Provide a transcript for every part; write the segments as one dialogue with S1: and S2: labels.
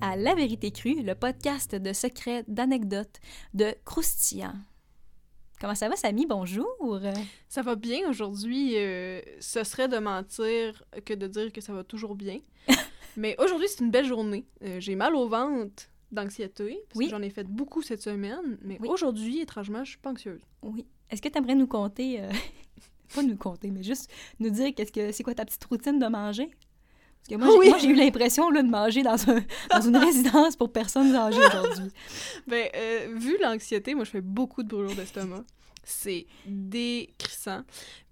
S1: à La Vérité Crue, le podcast de secrets, d'anecdotes, de croustillants. Comment ça va, Samy? Bonjour!
S2: Ça va bien aujourd'hui. euh, ce serait de mentir que de dire que ça va toujours bien. Mais aujourd'hui, c'est une belle journée. Euh, J'ai mal au ventre d'anxiété, parce
S1: Oui.
S2: que j'en ai fait beaucoup cette semaine. Mais
S1: Oui.
S2: aujourd'hui, étrangement, je suis pas anxieuse.
S1: Oui. Est-ce que tu aimerais nous conter, euh, pas nous conter, mais juste nous dire qu'est-ce que c'est quoi ta petite routine de manger? Que moi,
S2: Oui.
S1: j'ai eu l'impression de manger dans, un, dans une résidence pour personnes âgées aujourd'hui.
S2: Ben, euh, vu l'anxiété, moi, je fais beaucoup de brûlures d'estomac. C'est décrissant.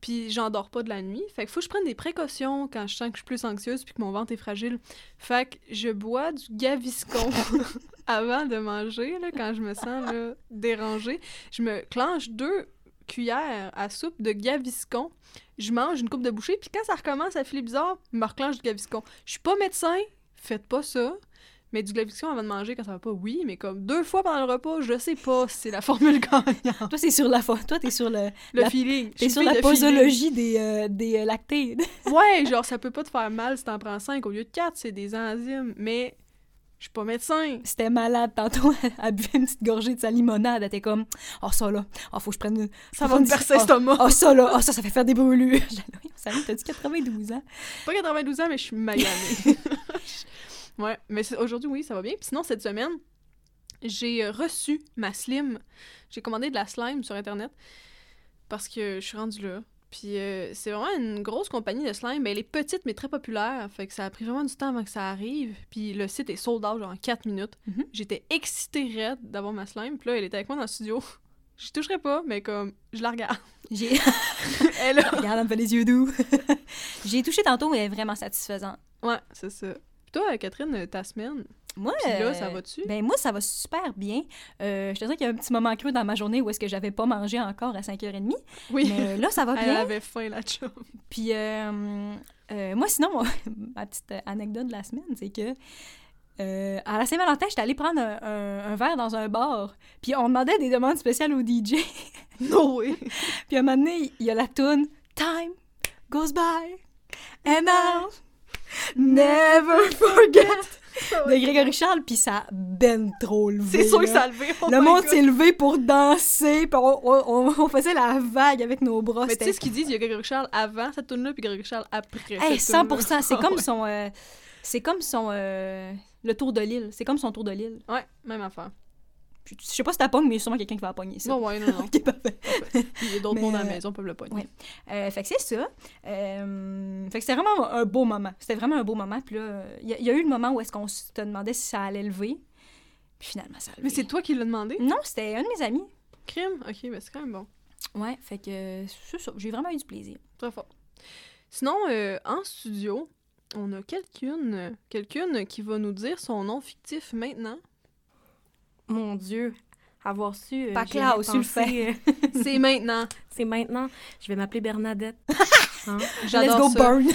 S2: Puis j'en dors pas de la nuit. Fait qu'il faut que je prenne des précautions quand je sens que je suis plus anxieuse puis que mon ventre est fragile. Fait que je bois du Gaviscon avant de manger, là, quand je me sens là, dérangée. Je me clenche deux cuillères à soupe de Gaviscon. Je mange une coupe de bouchée, puis quand ça recommence à filer bizarre, je me reclenche du Gaviscon. Je suis pas médecin, faites pas ça. Mais du Gaviscon avant de manger quand ça va pas, oui, mais comme deux fois pendant le repas, je sais pas si c'est la formule gagnante.
S1: Toi, c'est sur la fa- Toi, t'es sur le.
S2: Le
S1: La-
S2: feeling.
S1: T'es sur la
S2: de feeling.
S1: posologie des, euh, des euh, lactés.
S2: Ouais, genre ça peut pas te faire mal si t'en prends cinq au lieu de quatre, c'est des enzymes, mais je suis pas médecin.
S1: C'était malade tantôt. Elle buvait une petite gorgée de sa limonade. Elle était comme, oh, ça là, oh, faut que je prenne. une-
S2: Ça va me percer
S1: oh,
S2: l'estomac.
S1: Oh, ça là, oh, ça, ça fait faire des brûlures. Salut, t'as dit 92 ans.
S2: Pas 92 ans, mais je suis maganée. ouais, mais aujourd'hui, oui, ça va bien. Puis sinon, cette semaine, j'ai euh, reçu ma slim. J'ai commandé de la slime sur Internet parce que je suis rendue là. Puis euh, c'est vraiment une grosse compagnie de slime. Ben, elle est petite, mais très populaire. Fait que ça a pris vraiment du temps avant que ça arrive. Puis le site est sold out genre en 4 minutes.
S1: Mhm.
S2: J'étais excitée raide d'avoir ma slime. Puis là, elle était avec moi dans le studio. Je toucherai pas, mais comme, je la regarde.
S1: J'ai.
S2: Elle a...
S1: Regarde, me fait les yeux doux. J'ai touché tantôt, mais elle est vraiment satisfaisante.
S2: Ouais, c'est ça. Puis toi, Catherine, ta semaine,
S1: Moi,
S2: Puis là, ça va-tu?
S1: Ben moi, ça va super bien. Euh, je te dirais qu'il y a un petit moment creux dans ma journée où est-ce que j'avais pas mangé encore à 5h30.
S2: oui.
S1: Mais là, ça va
S2: Elle
S1: bien.
S2: avait faim, la chum.
S1: Puis euh, euh, moi, sinon, moi, ma petite anecdote de la semaine, c'est que euh, à la Saint-Valentin, j'étais allée prendre un, un- un verre dans un bar. Puis on demandait des demandes spéciales au DJ.
S2: No way.
S1: Puis à un moment donné, il y a la toune Time goes by and I'll never forget de Grégory Charles. Puis ça a ben trop levé.
S2: C'est sûr que
S1: là.
S2: ça a levé. oh
S1: Le monde s'est levé pour danser, puis on, on- on faisait la vague avec nos bras.
S2: Mais tu sais ce qu'ils disent, il y a Grégory Charles avant cette tune là puis Grégory Charles après.
S1: Hey,
S2: cette tune-là.
S1: 100%, c'est comme son euh, c'est comme son euh, le tour de l'île, c'est comme son tour de l'île.
S2: Ouais, même affaire.
S1: Je je sais pas si t'as pogné, mais il y a sûrement quelqu'un qui va la pogner ça.
S2: Non, ouais, non, non.
S1: OK, parfait.
S2: Puis Il y a d'autres mondes à la maison peuvent le pogner.
S1: ouais. Euh, fait que c'est ça. Euh, fait que c'était vraiment un beau moment. C'était vraiment un beau moment. Puis là, il y, a- il y a eu le moment où est-ce qu'on te demandait si ça allait lever. Puis finalement, ça a levé.
S2: Mais c'est toi qui l'as demandé?
S1: Non, c'était un de mes amis.
S2: Crime? Ok, mais c'est quand même bon.
S1: Ouais, fait que c'est ça. J'ai vraiment eu du plaisir.
S2: Très fort. Sinon, euh, en studio, on a quelqu'une quelqu'une qui va nous dire son nom fictif maintenant.
S3: Mon Dieu, avoir su. euh,
S1: Pas clair, su le
S3: pensé, euh,
S2: C'est maintenant.
S3: C'est maintenant. Je vais m'appeler Bernadette. Hein?
S1: Let's go
S2: ça.
S1: burn.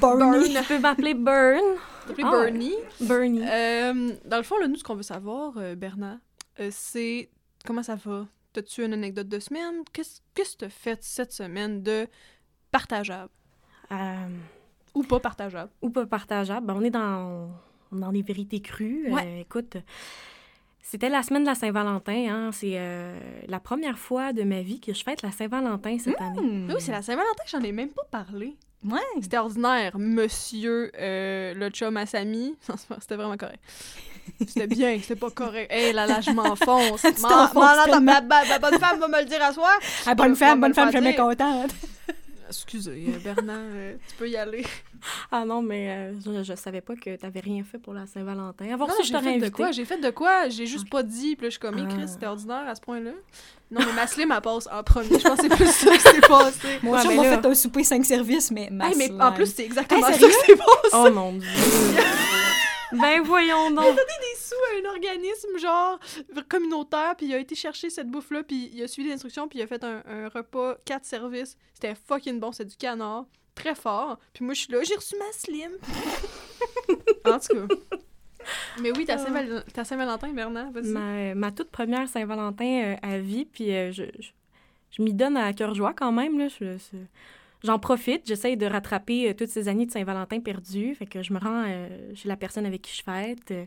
S1: Burn.
S3: Tu peux m'appeler Burn. Ah.
S2: Bernie.
S3: Bernie.
S2: Euh, dans le fond, là, nous, ce qu'on veut savoir, euh, Bernard, euh, c'est comment ça va? T'as-tu une anecdote de semaine? Qu'est-ce que t'as fait cette semaine de partageable? Ou pas partageable?
S3: ou pas partageable. Ben, on est dans, dans les vérités crues.
S1: Ouais.
S3: Écoute, c'était la semaine de la Saint-Valentin. Hein? C'est euh, la première fois de ma vie que je fête la Saint-Valentin cette année.
S1: Hmm.
S2: Oui, c'est la Saint-Valentin, j'en ai même pas parlé.
S1: Ouais.
S2: C'était ordinaire, monsieur euh, le chum à Samy. C'était vraiment correct. C'était bien, c'était pas correct. Hé là là, je m'enfonce. Ma, ma- ma bonne femme va me le dire à soi.
S1: Ah, bonne femme, bonne
S2: me
S1: femme, jamais
S2: dire.
S1: contente.
S2: Excusez, euh, Bernard, euh, tu peux y aller.
S3: Ah non, mais euh, je, je savais pas que t'avais rien fait pour la Saint-Valentin. Avoir
S2: Non, j'ai
S3: je t'aurais
S2: fait de
S3: invité.
S2: quoi? J'ai fait de quoi? J'ai juste pas dit. Puis là, je suis comme,
S3: Ah.
S2: Chris, c'était ordinaire à ce point-là. Non, mais ma slim, elle passe en premier. Je pense que c'est plus ça qui s'est passé.
S1: Moi,
S3: Ouais, là-
S1: fait un souper 5 services, mais ma
S2: Hey, mais en plus, c'est exactement
S1: Hey,
S2: ça qui s'est passé.
S3: Oh mon Dieu. ben voyons donc.
S2: des sous à un organisme, genre, communautaire, puis il a été chercher cette bouffe-là, puis il a suivi les instructions, puis il a fait un, un repas, quatre services. C'était fucking bon, c'est du canard. Très fort. Puis moi, je suis là, j'ai reçu ma slim. en tout cas. Mais oui, ta ta Saint-Valentin, Bernard, vas-y.
S3: ma, ma toute première Saint-Valentin euh, à vie, puis euh, je, je, je m'y donne à cœur joie quand même. Là. Je- J'en profite, j'essaye de rattraper euh, toutes ces années de Saint-Valentin perdues. Fait que je me rends euh, chez la personne avec qui je fête. euh,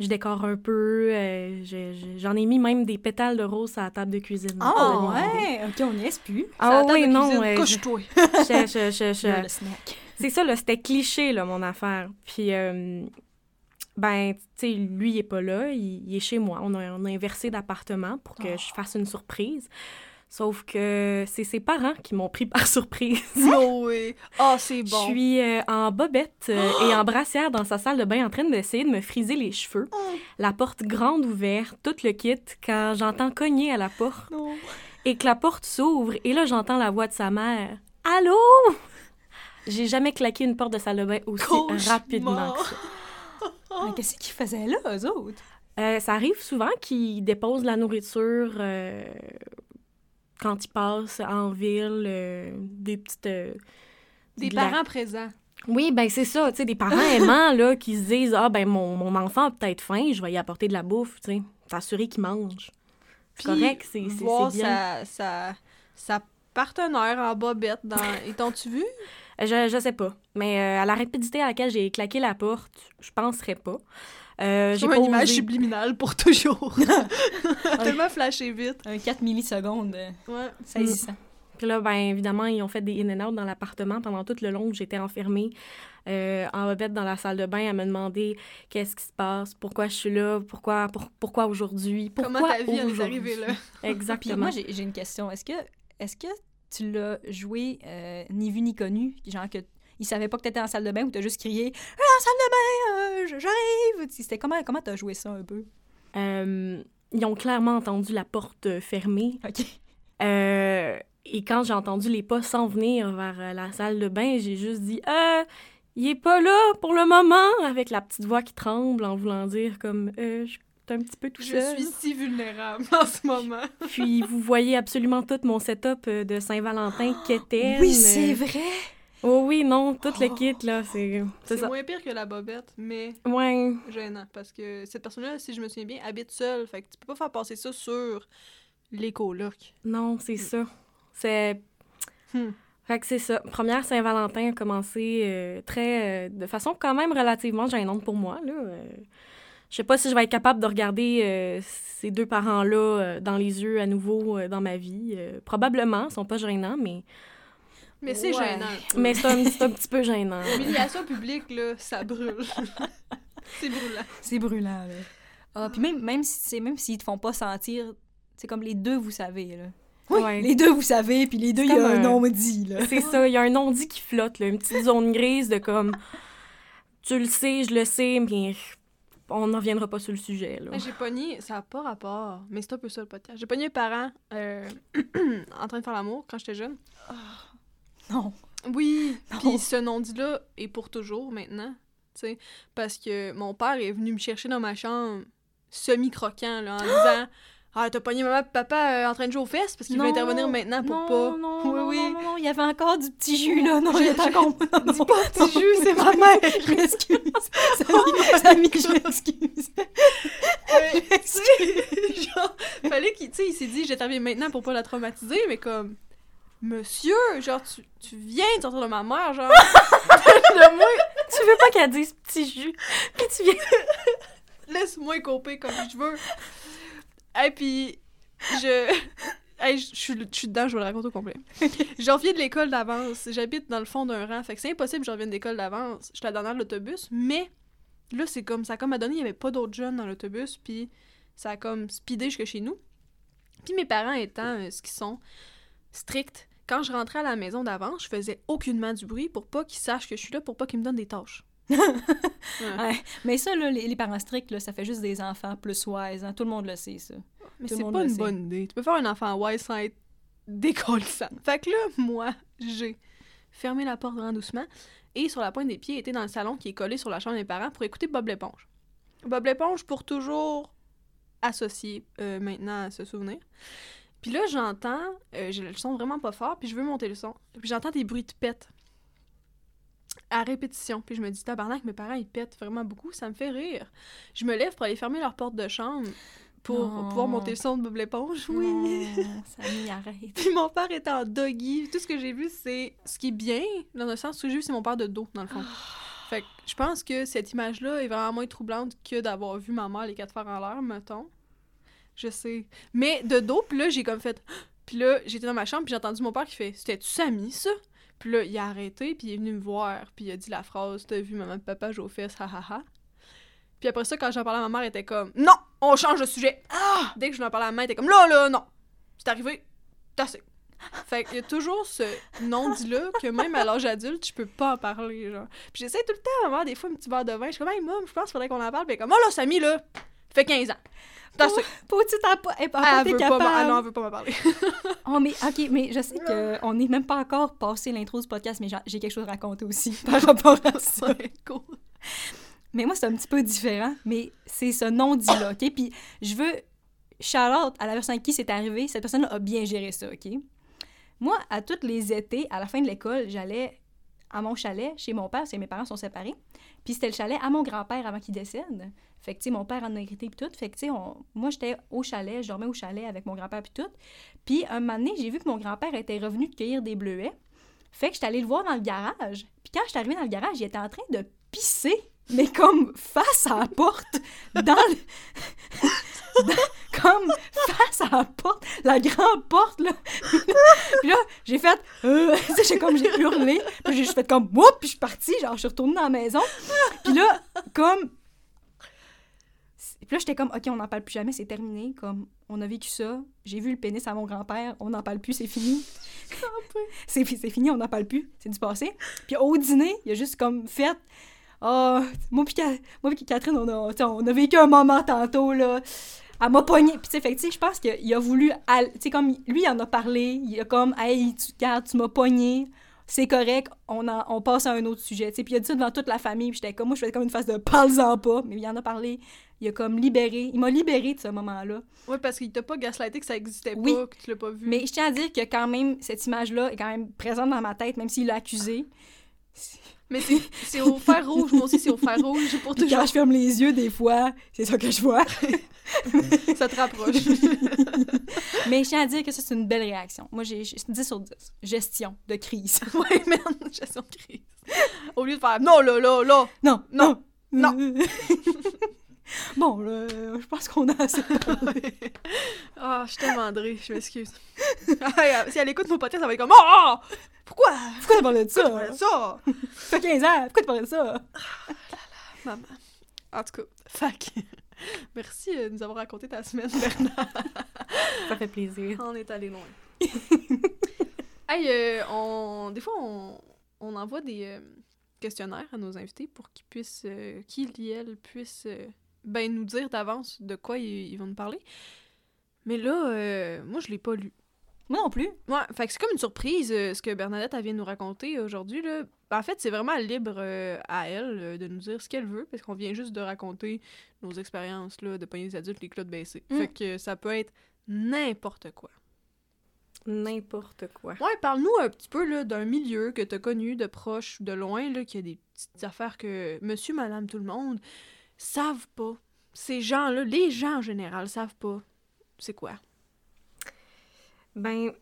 S3: je décore un peu. euh, je- je- J'en ai mis même des pétales de rose à la table de cuisine.
S1: Ah, ouais! Ok, on n'y est plus.
S3: Ah oui, non. euh,
S2: Couche-toi.
S3: je-. C'est ça, là, c'était cliché, là, mon affaire. Puis, euh, ben, tu sais, lui, il est pas là, il, il est chez moi. On a, on a inversé d'appartement pour que
S1: Oh.
S3: je fasse une surprise. Sauf que c'est ses parents qui m'ont pris par surprise.
S2: No way. Ah, c'est
S3: Je
S2: bon.
S3: suis euh, en bobette euh, et en brassière dans sa salle de bain en train d'essayer de me friser les cheveux.
S2: Oh.
S3: La porte grande ouverte, tout le kit, quand j'entends cogner à la porte
S1: Non.
S3: et que la porte s'ouvre et là j'entends la voix de sa mère. Allô? J'ai jamais claqué une porte de salle de bain aussi
S2: Cauchemar.
S3: rapidement que ça.
S1: Mais qu'est-ce qu'ils faisaient là, eux autres?
S3: Euh, ça arrive souvent qu'ils déposent la nourriture euh, quand ils passent en ville, euh, des petites... euh,
S2: Des
S3: de la-
S2: parents présents.
S3: Oui, ben c'est ça, tu sais, des parents aimants, là, qui se disent « Ah, ben mon, mon enfant a peut-être faim, je vais y apporter de la bouffe, tu sais, s'assurer qu'il mange. » C'est correct, c'est c'est-
S2: voir
S3: bien.
S2: sa, sa, sa partenaire en bobette dans... Et t'ont-tu vu?
S3: Je, je sais pas, mais euh, à la rapidité à laquelle j'ai claqué la porte, je penserais pas. Euh,
S2: J'ai une image subliminale pour toujours. Tellement flashé vite.
S1: Un 4 millisecondes euh,
S2: Ouais.
S1: saisissant.
S3: Puis là, ben évidemment, ils ont fait des in and out dans l'appartement pendant tout le long où j'étais enfermée euh, en bobette dans la salle de bain à me demander qu'est-ce qui se passe, pourquoi je suis là, pourquoi pour- pourquoi aujourd'hui, pourquoi
S2: Comment ta vie est
S3: aujourd'hui?
S2: arrivée là?
S1: Puis
S3: Exactement.
S1: moi, j'ai j'ai une question. Est-ce que, est que tu l'as joué euh, ni vu ni connu? Genre que il savait pas que t'étais en salle de bain ou t'as juste crié « Euh, en salle de bain, euh, j'arrive! » C'était comment comment t'as joué ça un peu?
S3: Euh, ils ont clairement entendu la porte euh, fermée.
S1: OK.
S3: Euh, et quand j'ai entendu les pas s'en venir vers la salle de bain, j'ai juste dit euh, il est pas là pour le moment avec la petite voix qui tremble en voulant dire comme euh, je suis un petit peu tout
S2: Je
S3: seul.
S2: suis si vulnérable en ce moment.
S3: Puis vous voyez absolument tout mon setup de Saint-Valentin quétaine.
S1: Oui, c'est
S3: euh,
S1: vrai!
S3: Oh oui, non, tout le kit là, c'est c'est
S2: moins pire que la bobette, mais
S3: Ouais.
S2: gênant. Parce que cette personne-là, si je me souviens bien, habite seule. Fait que tu peux pas faire passer ça sur les colocs.
S3: Non, c'est ça. C'est.
S2: Hmm.
S3: Fait que c'est ça. Première Saint-Valentin a commencé euh, très. euh, de façon quand même relativement gênante pour moi, là. Euh, je sais pas si je vais être capable de regarder ces deux parents-là dans les yeux à nouveau dans ma vie. Probablement, ils sont pas gênants, mais.
S2: Mais c'est
S1: Ouais.
S2: gênant.
S3: Mais c'est un, c'est un petit peu gênant.
S2: L'humiliation publique, là, ça brûle. c'est brûlant.
S1: C'est brûlant, là. Ah, puis même, même si c'est même s'ils te font pas sentir, c'est comme les deux, vous savez, là.
S3: Ouais.
S1: Les deux, vous savez, puis les deux, il y a un
S3: un-
S1: nom dit, là.
S3: C'est ça, il y a un non-dit qui flotte, là, une petite zone grise de comme. Tu le sais, je le sais, mais on n'en reviendra pas sur le sujet, là.
S2: J'ai pogné, ça n'a pas rapport, mais c'est un peu ça le podcast. J'ai pogné un parent euh, en train de faire l'amour quand j'étais jeune.
S1: Non.
S2: Oui, puis ce non-dit-là est pour toujours maintenant, tu sais, parce que mon père est venu me chercher dans ma chambre semi-croquant, là, en disant « Ah, t'as pogné maman et papa euh, en train de jouer aux fesses parce qu'il veut intervenir maintenant pour
S1: non,
S2: pas...
S1: Non,
S2: Oui,
S1: non,
S2: oui.
S1: non, non, non, il y avait encore du petit jus, là. Non,
S2: Je-
S1: il y avait encore... Non,
S2: Dis
S1: non,
S2: pas petit jus, c'est ma mère!
S1: Je m'excuse. Samy, je m'excuse.
S2: Sais, genre, fallait qu'il, tu sais, il s'est dit, j'interviens maintenant pour pas la traumatiser, mais comme, monsieur, genre, tu, tu viens de sortir de ma mère, genre, de moi,
S3: Tu veux pas qu'elle dise petit jus, puis tu viens...
S2: laisse-moi couper comme je veux. Et puis, je, hey, je je suis je suis dedans, je vais le raconter au complet. Je reviens de l'école d'avance, j'habite dans le fond d'un rang, fait que c'est impossible que je revienne d'école d'avance. Je suis la dernière de l'autobus, mais là, c'est comme, ça comme à donner, il y avait pas d'autres jeunes dans l'autobus, puis ça a comme speedé jusque chez nous. Puis mes parents étant euh, ce qu'ils sont, stricts, quand je rentrais à la maison d'avance, je faisais aucunement du bruit pour pas qu'ils sachent que je suis là, pour pas qu'ils me donnent des tâches.
S1: Ouais. Mais ça, là, les, les parents stricts, là, ça fait juste des enfants plus wise. Hein? Tout le monde le sait, ça.
S2: Mais c'est pas une
S1: sait.
S2: bonne idée. Tu peux faire un enfant wise sans être décollissant. Fait que là, moi, j'ai fermé la porte vraiment doucement et sur la pointe des pieds, était dans le salon qui est collé sur la chambre des parents pour écouter Bob l'éponge. Bob l'éponge pour toujours associé euh, maintenant à ce souvenir. Puis là, j'entends, euh, j'ai le son vraiment pas fort, puis je veux monter le son. Puis j'entends des bruits de pète à répétition. Puis je me dis, tabarnak, mes parents, ils pètent vraiment beaucoup, ça me fait rire. Je me lève pour aller fermer leur porte de chambre pour
S1: Non.
S2: pouvoir monter le son de Bob l'éponge. Oui.
S1: Non, Samy, arrête.
S2: Puis mon père était en doggy. Tout ce que j'ai vu, c'est ce qui est bien, dans le sens où j'ai vu, c'est mon père de dos, dans le fond. Fait que je pense que cette image-là est vraiment moins troublante que d'avoir vu ma mère les quatre fers en l'air, mettons. Je sais. Mais de dos, puis là, j'ai comme fait... Puis là, j'étais dans ma chambre, puis j'ai entendu mon père qui fait « C'était-tu Samy, ça? » Puis là, il a arrêté, puis il est venu me voir, puis il a dit la phrase « T'as vu maman et papa jouer aux fesses, ha ha ha. » Puis après ça, quand j'en parlais à ma mère, elle était comme « Non! On change de sujet! » Ah! Dès que je lui en parlais à ma mère, elle était comme « Là, là, non! C'est arrivé! T'as assez! » Fait qu'il y a toujours ce non-dit-là que même à l'âge adulte, je peux pas en parler, genre. Puis j'essaie tout le temps à avoir des fois un petit verre de vin. Je suis comme, hey, mom, je pense qu'il faudrait qu'on en parle. Puis comme, oh là, Samy, là, fait 15 ans.
S1: Pour- tu t'as pas, elle
S2: Ah, elle veut pas, ah non, elle veut pas m'en parler.
S1: Oh, mais OK, mais je sais qu'on n'est même pas encore passé l'intro du podcast, mais j'ai- quelque chose à raconter aussi par rapport à ça.
S2: Cool.
S1: Mais moi, c'est un petit peu différent, mais c'est ce non-dit-là, OK? Puis je veux shout-out à la personne à qui c'est arrivé. Cette personne-là a bien géré ça, OK? Moi, à tous les étés, à la fin de l'école, j'allais à mon chalet chez mon père, parce que mes parents sont séparés. Puis c'était le chalet à mon grand-père avant qu'il décède. Fait que, tu sais, mon père en a hérité puis tout. Fait que, tu sais, moi, j'étais au chalet, je dormais au chalet avec mon grand-père puis tout. Puis un moment donné, j'ai vu que mon grand-père était revenu de cueillir des bleuets. Fait que j'étais allée le voir dans le garage. Puis quand je suis arrivée dans le garage, il était en train de pisser, mais comme face à la porte, dans le... dans- comme face à la porte, la grande porte, là. puis là, j'ai fait... Euh, j'ai comme, j'ai hurlé. Puis j'ai juste fait comme... Whoop! Puis je suis partie, genre, je suis retournée dans la maison. Puis là, comme... Puis là, j'étais comme, OK, on n'en parle plus jamais, c'est terminé. Comme, on a vécu ça. J'ai vu le pénis à mon grand-père, on n'en parle plus, c'est fini. c'est c'est fini, on n'en parle plus, c'est du passé. Puis au dîner, il a juste comme fait, ah, moi puis Catherine, on a, on a vécu un moment tantôt, là. Elle m'a pogné. Puis, tu sais, fait tu sais, je pense qu'il a voulu. Tu sais, comme lui, il en a parlé. Il a comme, hey, tu, regardes, tu m'as pogné. C'est correct, on, en- on passe à un autre sujet. Puis il a dit ça devant toute la famille. Puis j'étais comme, moi, je faisais comme une face de parle-en pas. Mais il en a parlé. Il a comme libéré. Il m'a libéré de ce moment-là.
S2: Ouais, parce qu'il t'a pas gaslighté que ça existait
S1: Oui.
S2: pas, que tu l'as pas vu.
S1: Mais je tiens à dire que quand même, cette image-là est quand même présente dans ma tête, même s'il l'a accusé.
S2: Mais c'est c'est au fer rouge, moi aussi, c'est au fer rouge pour
S1: Puis
S2: toujours.
S1: quand je ferme les yeux, des fois, c'est ça que je vois.
S2: Ça te rapproche.
S1: Mais je tiens à dire que ça, c'est une belle réaction. Moi, j'ai j'ai 10 sur 10. Gestion de crise.
S2: ouais, merde, gestion de crise. Au lieu de faire non, là, là, là.
S1: Non,
S2: Non,
S1: non. bon, là, je pense qu'on a assez parlé.
S2: Ah, je suis tellement André, je m'excuse. Si elle écoute mon podcast, elle va être comme Oh! Pourquoi?
S1: Pourquoi tu parlais de ça?
S2: Pourquoi ça?
S1: Ça fait 15 ans, pourquoi tu parlais de ça?
S2: Maman. En tout cas, fac. Merci euh, de nous avoir raconté ta semaine, Bernard.
S3: Ça fait plaisir.
S2: On est allé loin. hey, euh, on... des fois, on, on envoie des euh, questionnaires à nos invités pour qu'ils puissent, euh, qu'ils et elles puissent euh, ben, nous dire d'avance de quoi ils, ils vont nous parler. Mais là, euh, moi, je l'ai pas lu.
S1: Moi non plus.
S2: Ouais, fait que c'est comme une surprise euh, ce que Bernadette elle vient de nous raconter aujourd'hui. Là. En fait, c'est vraiment libre euh, à elle euh, de nous dire ce qu'elle veut, parce qu'on vient juste de raconter nos expériences là, de pogner les adultes, les clottes baissées.
S1: Mm.
S2: Fait que ça peut être n'importe quoi.
S3: N'importe quoi.
S2: Ouais, parle-nous un petit peu là, d'un milieu que t'as connu de proche ou de loin, là, y a des petites affaires que monsieur, madame, tout le monde savent pas. Ces gens-là, les gens en général, savent pas. C'est quoi?
S3: Ben,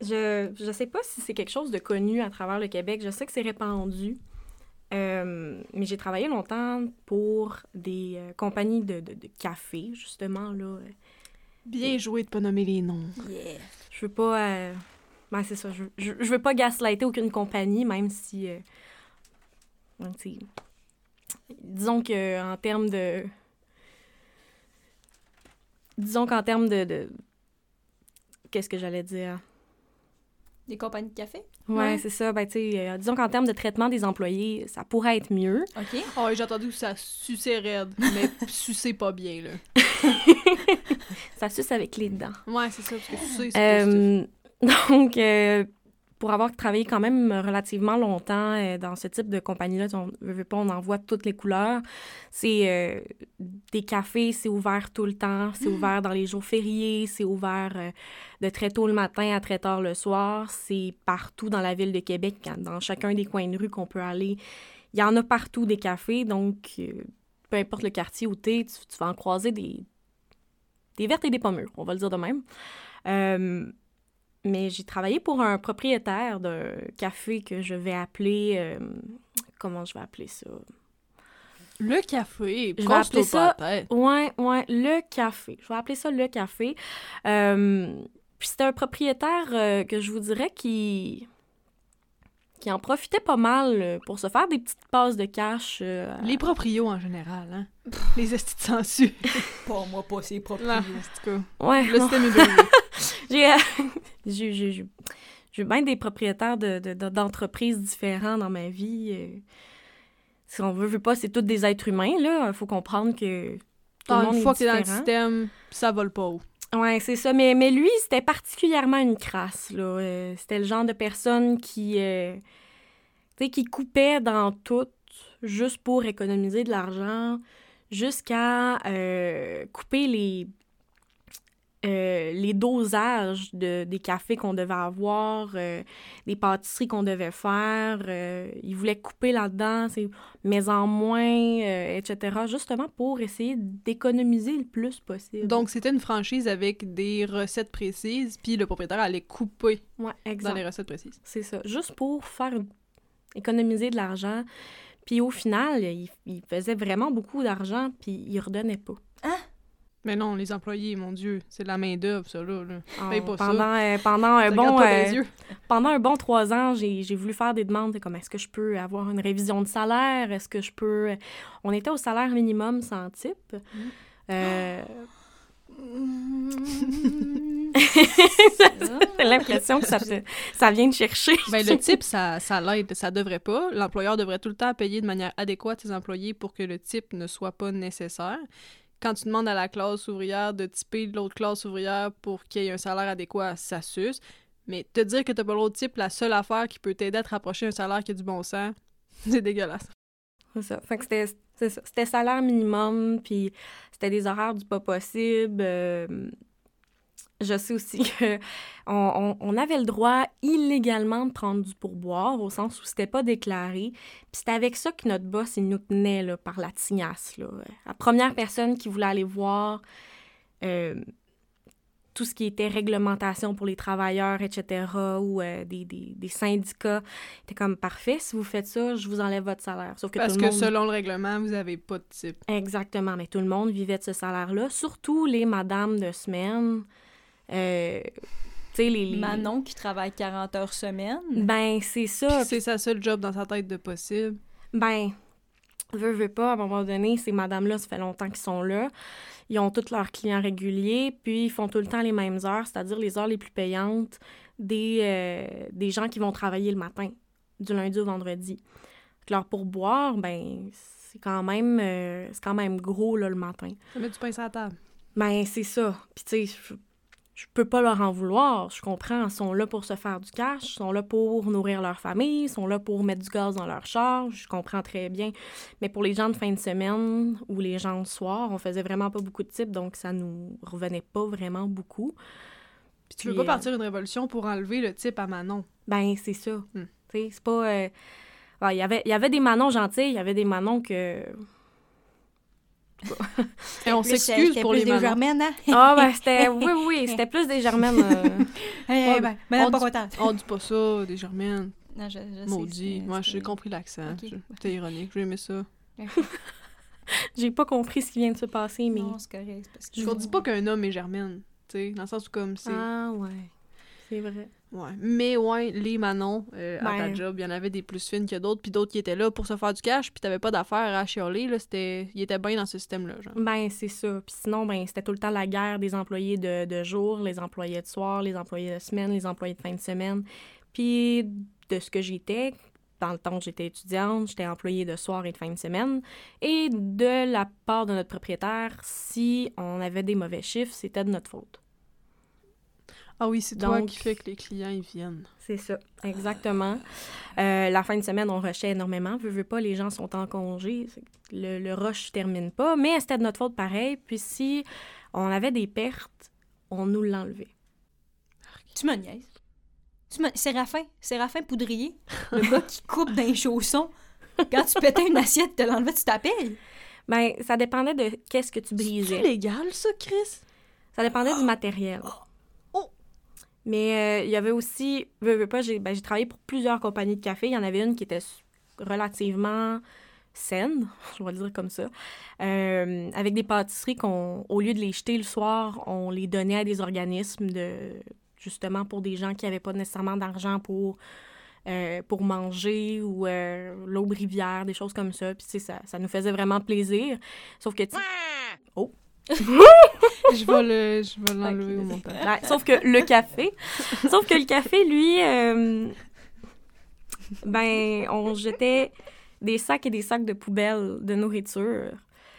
S3: je, je sais pas si c'est quelque chose de connu à travers le Québec. Je sais que c'est répandu. Euh, mais j'ai travaillé longtemps pour des euh, compagnies de, de, de café, justement, là.
S2: Bien joué de pas nommer les noms.
S1: Yeah.
S3: Je veux pas... euh, Ben, c'est ça. Je, je, je veux pas gaslighter aucune compagnie, même si... si- Disons que en termes de... Disons qu'en termes de... de- Qu'est-ce que j'allais dire?
S1: Des compagnies de café?
S3: Ouais,
S2: Ouais.
S3: c'est ça. Ben, euh, disons qu'en termes de traitement des employés, ça pourrait être mieux.
S1: OK.
S2: Oh, j'ai entendu que ça suçait raide, mais suçait pas bien, là.
S3: Ça suce avec les dents.
S2: Ouais, c'est ça, parce que sucer, c'est.
S3: Euh, donc, euh, pour avoir travaillé quand même relativement longtemps euh, dans ce type de compagnie-là, on veut, veut pas, on en voit toutes les couleurs. C'est euh, des cafés, c'est ouvert tout le temps, c'est ouvert dans les jours fériés, c'est ouvert euh, de très tôt le matin à très tard le soir. C'est partout dans la ville de Québec, dans chacun des coins de rue qu'on peut aller. Il y en a partout des cafés, donc euh, peu importe le quartier où tu es, tu, tu vas en croiser des, des vertes et des pommures, on va le dire de même. Mais j'ai travaillé pour un propriétaire d'un café que je vais appeler euh, comment je vais appeler ça?
S2: Le café,
S3: Je vais appeler ça-. Ouais, ouais, le café. Je vais appeler ça le café. Euh, puis c'était un propriétaire euh, que je vous dirais qui qui en profitait pas mal pour se faire des petites passes de cash. euh,
S2: Les proprios en général, hein. Les estis de sensu.
S1: Pas moi, pas ses propres.
S2: Non, en tout cas.
S3: Ouais,
S2: Le est.
S3: J'ai, euh, j'ai, j'ai, bien des propriétaires de, de- de- d'entreprises différents dans ma vie. euh. Si on veut, veut pas, c'est tous des êtres humains, là. Il faut comprendre que tout le
S2: Ah,
S3: monde
S2: une
S3: est
S2: fois que t'es dans le système, ça vole pas haut.
S3: Ouais, c'est ça. Mais, mais lui, c'était particulièrement une crasse, là. Euh, c'était le genre de personne qui... euh, tu sais, qui coupait dans tout juste pour économiser de l'argent, jusqu'à euh, couper les... euh, les dosages de, des cafés qu'on devait avoir, euh, des pâtisseries qu'on devait faire. euh, il voulait couper là-dedans, mais en moins, euh, etc., justement pour essayer d'économiser le plus possible.
S2: Donc, c'était une franchise avec des recettes précises, puis le propriétaire allait couper
S3: Ouais,
S2: dans les recettes précises.
S3: C'est ça. Juste pour faire économiser de l'argent. Puis au final, il, il faisait vraiment beaucoup d'argent, puis il redonnait pas.
S2: Mais non, les employés, mon Dieu, c'est de la main-d'œuvre, ça, là. là. Paye pas ça.
S3: pendant, euh, pendant un bon euh, pendant un bon trois ans, j'ai j'ai voulu faire des demandes. Comme est-ce que je peux avoir une révision de salaire? Est-ce que je peux On était au salaire minimum sans type. Euh, J'ai l'impression que ça, te- ça vient de chercher.
S2: Ben, le type, ça, ça l'aide. Ça devrait pas. L'employeur devrait tout le temps payer de manière adéquate ses employés pour que le type ne soit pas nécessaire. Quand tu demandes à la classe ouvrière de typer l'autre classe ouvrière pour qu'il y ait un salaire adéquat, ça suce. Mais te dire que t'as pas l'autre type, la seule affaire qui peut t'aider à te rapprocher un salaire qui a du bon sens, c'est dégueulasse.
S3: C'est ça. C'était salaire minimum, puis c'était des horaires du pas possible. euh, je sais aussi que on, on- on avait le droit illégalement de prendre du pourboire, au sens où c'était pas déclaré. Puis c'était avec ça que notre boss, il nous tenait là, par la tignasse. Là. La première personne qui voulait aller voir euh, tout ce qui était réglementation pour les travailleurs, etc., ou euh, des, des, des syndicats, était comme parfait, si vous faites ça, je vous enlève votre salaire. Sauf que
S2: Parce
S3: tout
S2: que
S3: monde...
S2: selon le règlement, vous avez pas de type.
S3: Exactement, mais tout le monde vivait de ce salaire-là, surtout les madames de semaine. Euh, les,
S1: Manon qui travaille 40 heures semaine.
S3: Ben, c'est ça.
S2: C'est sa seule job dans sa tête de possible.
S3: Ben, veux, veux pas, à un moment donné, ces madames-là, ça fait longtemps qu'ils sont là. Ils ont tous leurs clients réguliers, puis ils font tout le temps les mêmes heures, c'est-à-dire les heures les plus payantes des, euh, des gens qui vont travailler le matin, du lundi au vendredi. Leur pourboire, ben, c'est quand même, euh, c'est quand même gros, là, le matin.
S2: Ça met du pain sur la table.
S3: Ben, c'est ça. Puis, tu sais, je, peux pas leur en vouloir. Je comprends. Ils sont là pour se faire du cash. Ils sont là pour nourrir leur famille. Ils sont là pour mettre du gaz dans leur char. Je comprends très bien. Mais pour les gens de fin de semaine ou les gens de soir, on faisait vraiment pas beaucoup de types, donc ça nous revenait pas vraiment beaucoup.
S2: Puis tu veux pas
S3: euh,
S2: partir une révolution pour enlever le type à Manon?
S3: Ben, c'est ça.
S2: Hmm.
S3: C'est pas... euh, Il y avait- il y avait des manons gentils, il y avait des manons que...
S2: Et on s'excuse pour
S1: plus
S2: les
S1: des germaines, hein?
S3: Ah, ben, c'était... Oui, oui, c'était plus des germaines. euh,
S1: Hey,
S2: Ouais,
S1: ben, madame
S2: on
S1: pas
S2: dit-
S1: contente.
S2: On dit pas ça, des germaines.
S1: Non, je, je
S2: Maudit. Moi, j'ai compris l'accent.
S1: Ok.
S2: Je- C'était ironique. J'ai aimé ça.
S3: J'ai pas compris ce qui vient de se passer, mais...
S1: Non, c'est correct. parce que-
S2: Je ne dis pas qu'un homme est germaine. Tu sais, dans le sens où comme c'est.
S3: Ah, ouais. C'est vrai.
S2: Ouais. Mais ouais, les Manon, euh, à ta
S3: Ben.
S2: job, il y en avait des plus fines que d'autres, puis d'autres qui étaient là pour se faire du cash, puis t'avais pas d'affaires à chialer, là. C'était... Ils étaient bien dans ce système-là, genre.
S3: Ben, c'est ça. Puis sinon, ben, c'était tout le temps la guerre des employés de, de jour, les employés de soir, les employés de semaine, les employés de fin de semaine. Puis de ce que j'étais, dans le temps que j'étais étudiante, j'étais employée de soir et de fin de semaine. Et de la part de notre propriétaire, si on avait des mauvais chiffres, c'était de notre faute.
S2: Ah oui, c'est toi
S3: Donc-
S2: qui fais que les clients, ils viennent.
S3: C'est ça, exactement. Euh, la fin de semaine, on rushait énormément. Veux, veux pas, les gens sont en congé. Le, le rush termine pas, mais c'était de notre faute pareil. Puis si on avait des pertes, on nous l'enlevait.
S1: Tu me niaises. Tu me... Séraphin, Séraphin Poudrier, le gars qui coupe dans les chaussons. Quand tu pétais une assiette, te l'enlevais, tu t'appelles.
S3: Ben, ça dépendait de qu'est-ce que tu
S2: C'est
S3: brisais.
S2: légal, ça, Chris?
S3: Ça dépendait du matériel.
S2: Oh!
S3: Mais euh, il y avait aussi, veux, veux pas, j'ai ben, j'ai travaillé pour plusieurs compagnies de café. Il y en avait une qui était relativement saines, je vais le dire comme ça, euh, avec des pâtisseries qu'on, au lieu de les jeter le soir, on les donnait à des organismes de justement pour des gens qui n'avaient pas nécessairement d'argent pour euh, pour manger ou euh, l'aube rivière, des choses comme ça. Puis, tu sais, ça, ça nous faisait vraiment plaisir. Sauf que, tu Oh!
S2: Je vais le- je vais l'enlever au
S3: Ok,
S2: montage.
S3: Ouais, sauf que le café, sauf que le café, lui, euh, ben, on jetait des sacs et des sacs de poubelle de nourriture.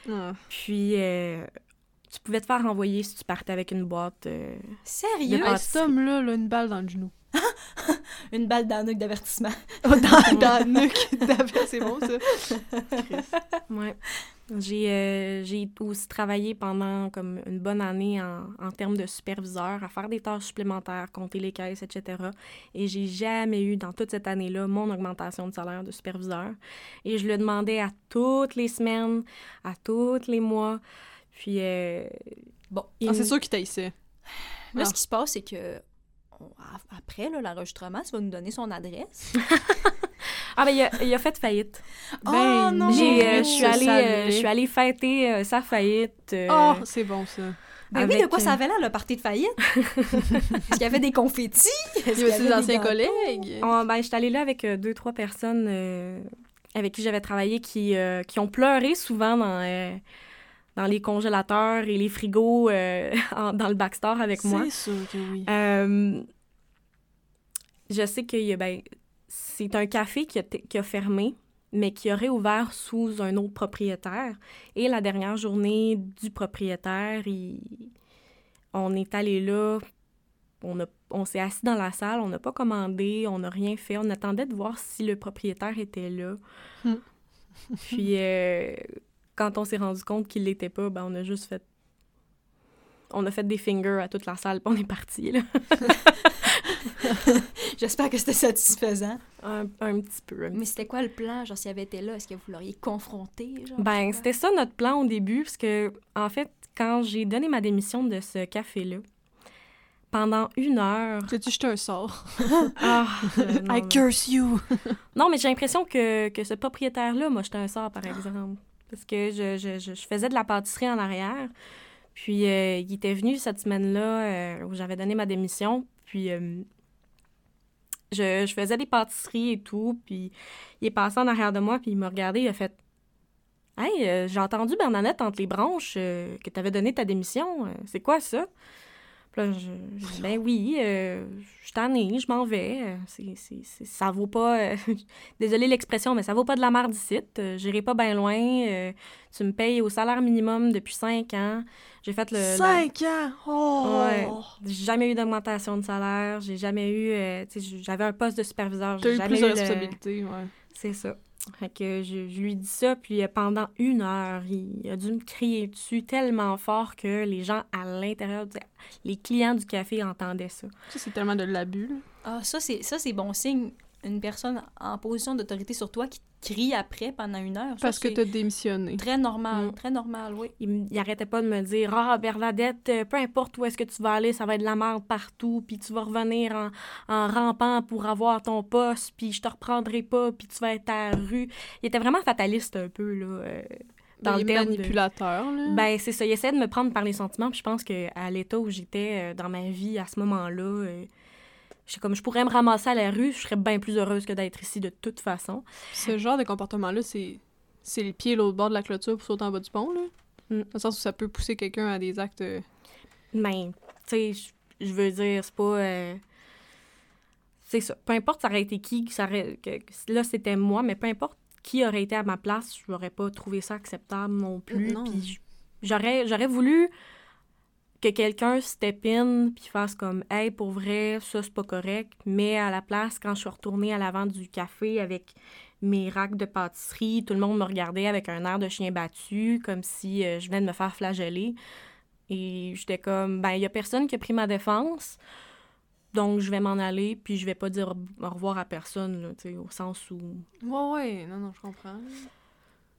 S2: Ah.
S3: Puis, euh, tu pouvais te faire renvoyer si tu partais avec une boîte. euh,
S1: Sérieux?
S2: Cet homme-là, là, une balle dans le genou.
S1: Une balle dans le nuque d'avertissement.
S2: dans, dans le nuque. David, c'est bon, ça.
S3: Ouais. J'ai euh, j'ai aussi travaillé pendant comme une bonne année en, en termes de superviseur, à faire des tâches supplémentaires, compter les caisses, etc. Et j'ai jamais eu, dans toute cette année-là, mon augmentation de salaire de superviseur. Et je le demandais à toutes les semaines, à tous les mois. Puis, euh,
S1: Bon.
S3: il
S2: Ah, c'est sûr qu'il taillissait.
S1: Là,
S2: Ah.
S1: ce qui se passe, c'est que on- après là, l'enregistrement, tu vas nous donner son adresse.
S3: Ah, ben, il a, il a fait faillite.
S1: oh non!
S3: J'ai, euh, je
S2: ce
S3: suis allée, euh, je suis allée fêter euh, sa faillite. euh,
S2: Oh, c'est bon, ça.
S1: Ben oui, de quoi ça
S3: euh,
S1: avait l'air, le party de faillite? Est-ce qu'il y avait des confettis? Est-ce qu'il
S2: y avait ses
S1: des
S2: anciens collègues.
S3: Oh, ben, j'étais allée là avec euh, deux, trois personnes euh, avec qui j'avais travaillé qui, euh, qui ont pleuré souvent dans, euh, dans les congélateurs et les frigos euh, en- dans le backstore avec moi.
S2: C'est sûr que oui.
S3: Euh, je sais que ben, c'est un café qui a, t- qui a fermé, mais qui aurait ouvert sous un autre propriétaire. Et la dernière journée du propriétaire, il- on est allé là, on, a- on s'est assis dans la salle, on n'a pas commandé, on n'a rien fait. On attendait de voir si le propriétaire était là.
S2: Hmm.
S3: Puis euh, quand on s'est rendu compte qu'il l'était pas, ben, on a juste fait on a fait des fingers à toute la salle, puis on est parti, là.
S1: J'espère que c'était satisfaisant.
S3: Un, un petit peu. un
S1: Mais c'était quoi le plan? Genre, s'il avait été là, est-ce que vous l'auriez confronté? Genre,
S3: Ben, c'était ça notre plan au début, parce que, en fait, quand j'ai donné ma démission de ce café-là, pendant une heure.
S2: T'as-tu jeté un sort?
S3: Ah, euh, non,
S2: I curse you!
S3: Non, mais j'ai l'impression que, que ce propriétaire-là m'a jeté un sort, par exemple. Parce que je, faisais de la pâtisserie en arrière. Puis, euh, il était venu cette semaine-là euh, où j'avais donné ma démission. Puis, euh, je, je faisais des pâtisseries et tout. Puis, il est passé en arrière de moi, puis il m'a regardé, il a fait Hey, j'ai entendu, Bernadette, entre les branches, que tu avais donné ta démission. C'est quoi ça? Là, je, ben oui, euh, je suis tannée, je m'en vais. Euh, C'est, c'est, c'est- ça vaut pas... euh, Désolée l'expression, mais ça vaut pas de la merde ici. Euh, J'irai pas bien loin. Euh, tu me payes au salaire minimum depuis cinq ans. J'ai fait le... la-
S2: Cinq ans! Oh!
S3: Ouais. J'ai jamais eu d'augmentation de salaire. J'ai jamais eu... j'avais un poste de superviseur.
S2: T'as
S3: J'ai
S2: eu plus de
S3: le-
S2: responsabilités, ouais.
S3: C'est ça. Fait que je, je lui dis ça, puis euh, pendant une heure, il a dû me crier dessus tellement fort que les gens à l'intérieur, du- les clients du café entendaient ça.
S2: Ça, c'est tellement de l'abus.
S1: Ah, ça, c'est ça, c'est bon signe. Une personne en position d'autorité sur toi qui te crie après pendant une heure. ça,
S2: Parce que
S1: c'est
S2: t'as démissionné.
S1: Très normal,
S3: Mm.
S1: très normal, oui.
S3: Il, m- il arrêtait pas de me dire Ah, Bernadette, euh, peu importe où est-ce que tu vas aller, ça va être de la merde partout, puis tu vas revenir en, en rampant pour avoir ton poste, puis je te reprendrai pas, puis tu vas être à la rue. Il était vraiment fataliste un peu, là. euh, dans
S2: Il
S3: le de-
S2: manipulateur, là.
S3: Ben, c'est ça. Il essaie de me prendre par les sentiments. Puis je pense qu'à l'état où j'étais euh, dans ma vie à ce moment-là, euh, je comme je pourrais me ramasser à la rue, je serais bien plus heureuse que d'être ici de toute façon.
S2: Ce genre de comportement-là, c'est c'est le pied l'autre bord de la clôture pour sauter en bas du pont, là.
S3: Mm.
S2: Dans le sens où ça peut pousser quelqu'un à des actes... euh,
S3: Mais, tu sais, je- veux dire, c'est pas. euh, C'est ça. Peu importe ça aurait été qui, ça aurait- là c'était moi, mais peu importe qui aurait été à ma place, je n'aurais pas trouvé ça acceptable non plus.
S2: Non.
S3: Puis j'aurais, j'aurais voulu que quelqu'un step in puis fasse comme Hey, pour vrai, ça c'est pas correct. Mais à la place, quand je suis retournée à l'avant du café avec mes racks de pâtisserie, tout le monde me regardait avec un air de chien battu, comme si euh, je venais de me faire flageller. Et j'étais comme, ben, il y a personne qui a pris ma défense, donc je vais m'en aller, puis je vais pas dire au revoir à personne, là, au sens où,
S2: Ouais, ouais, non, non, je comprends.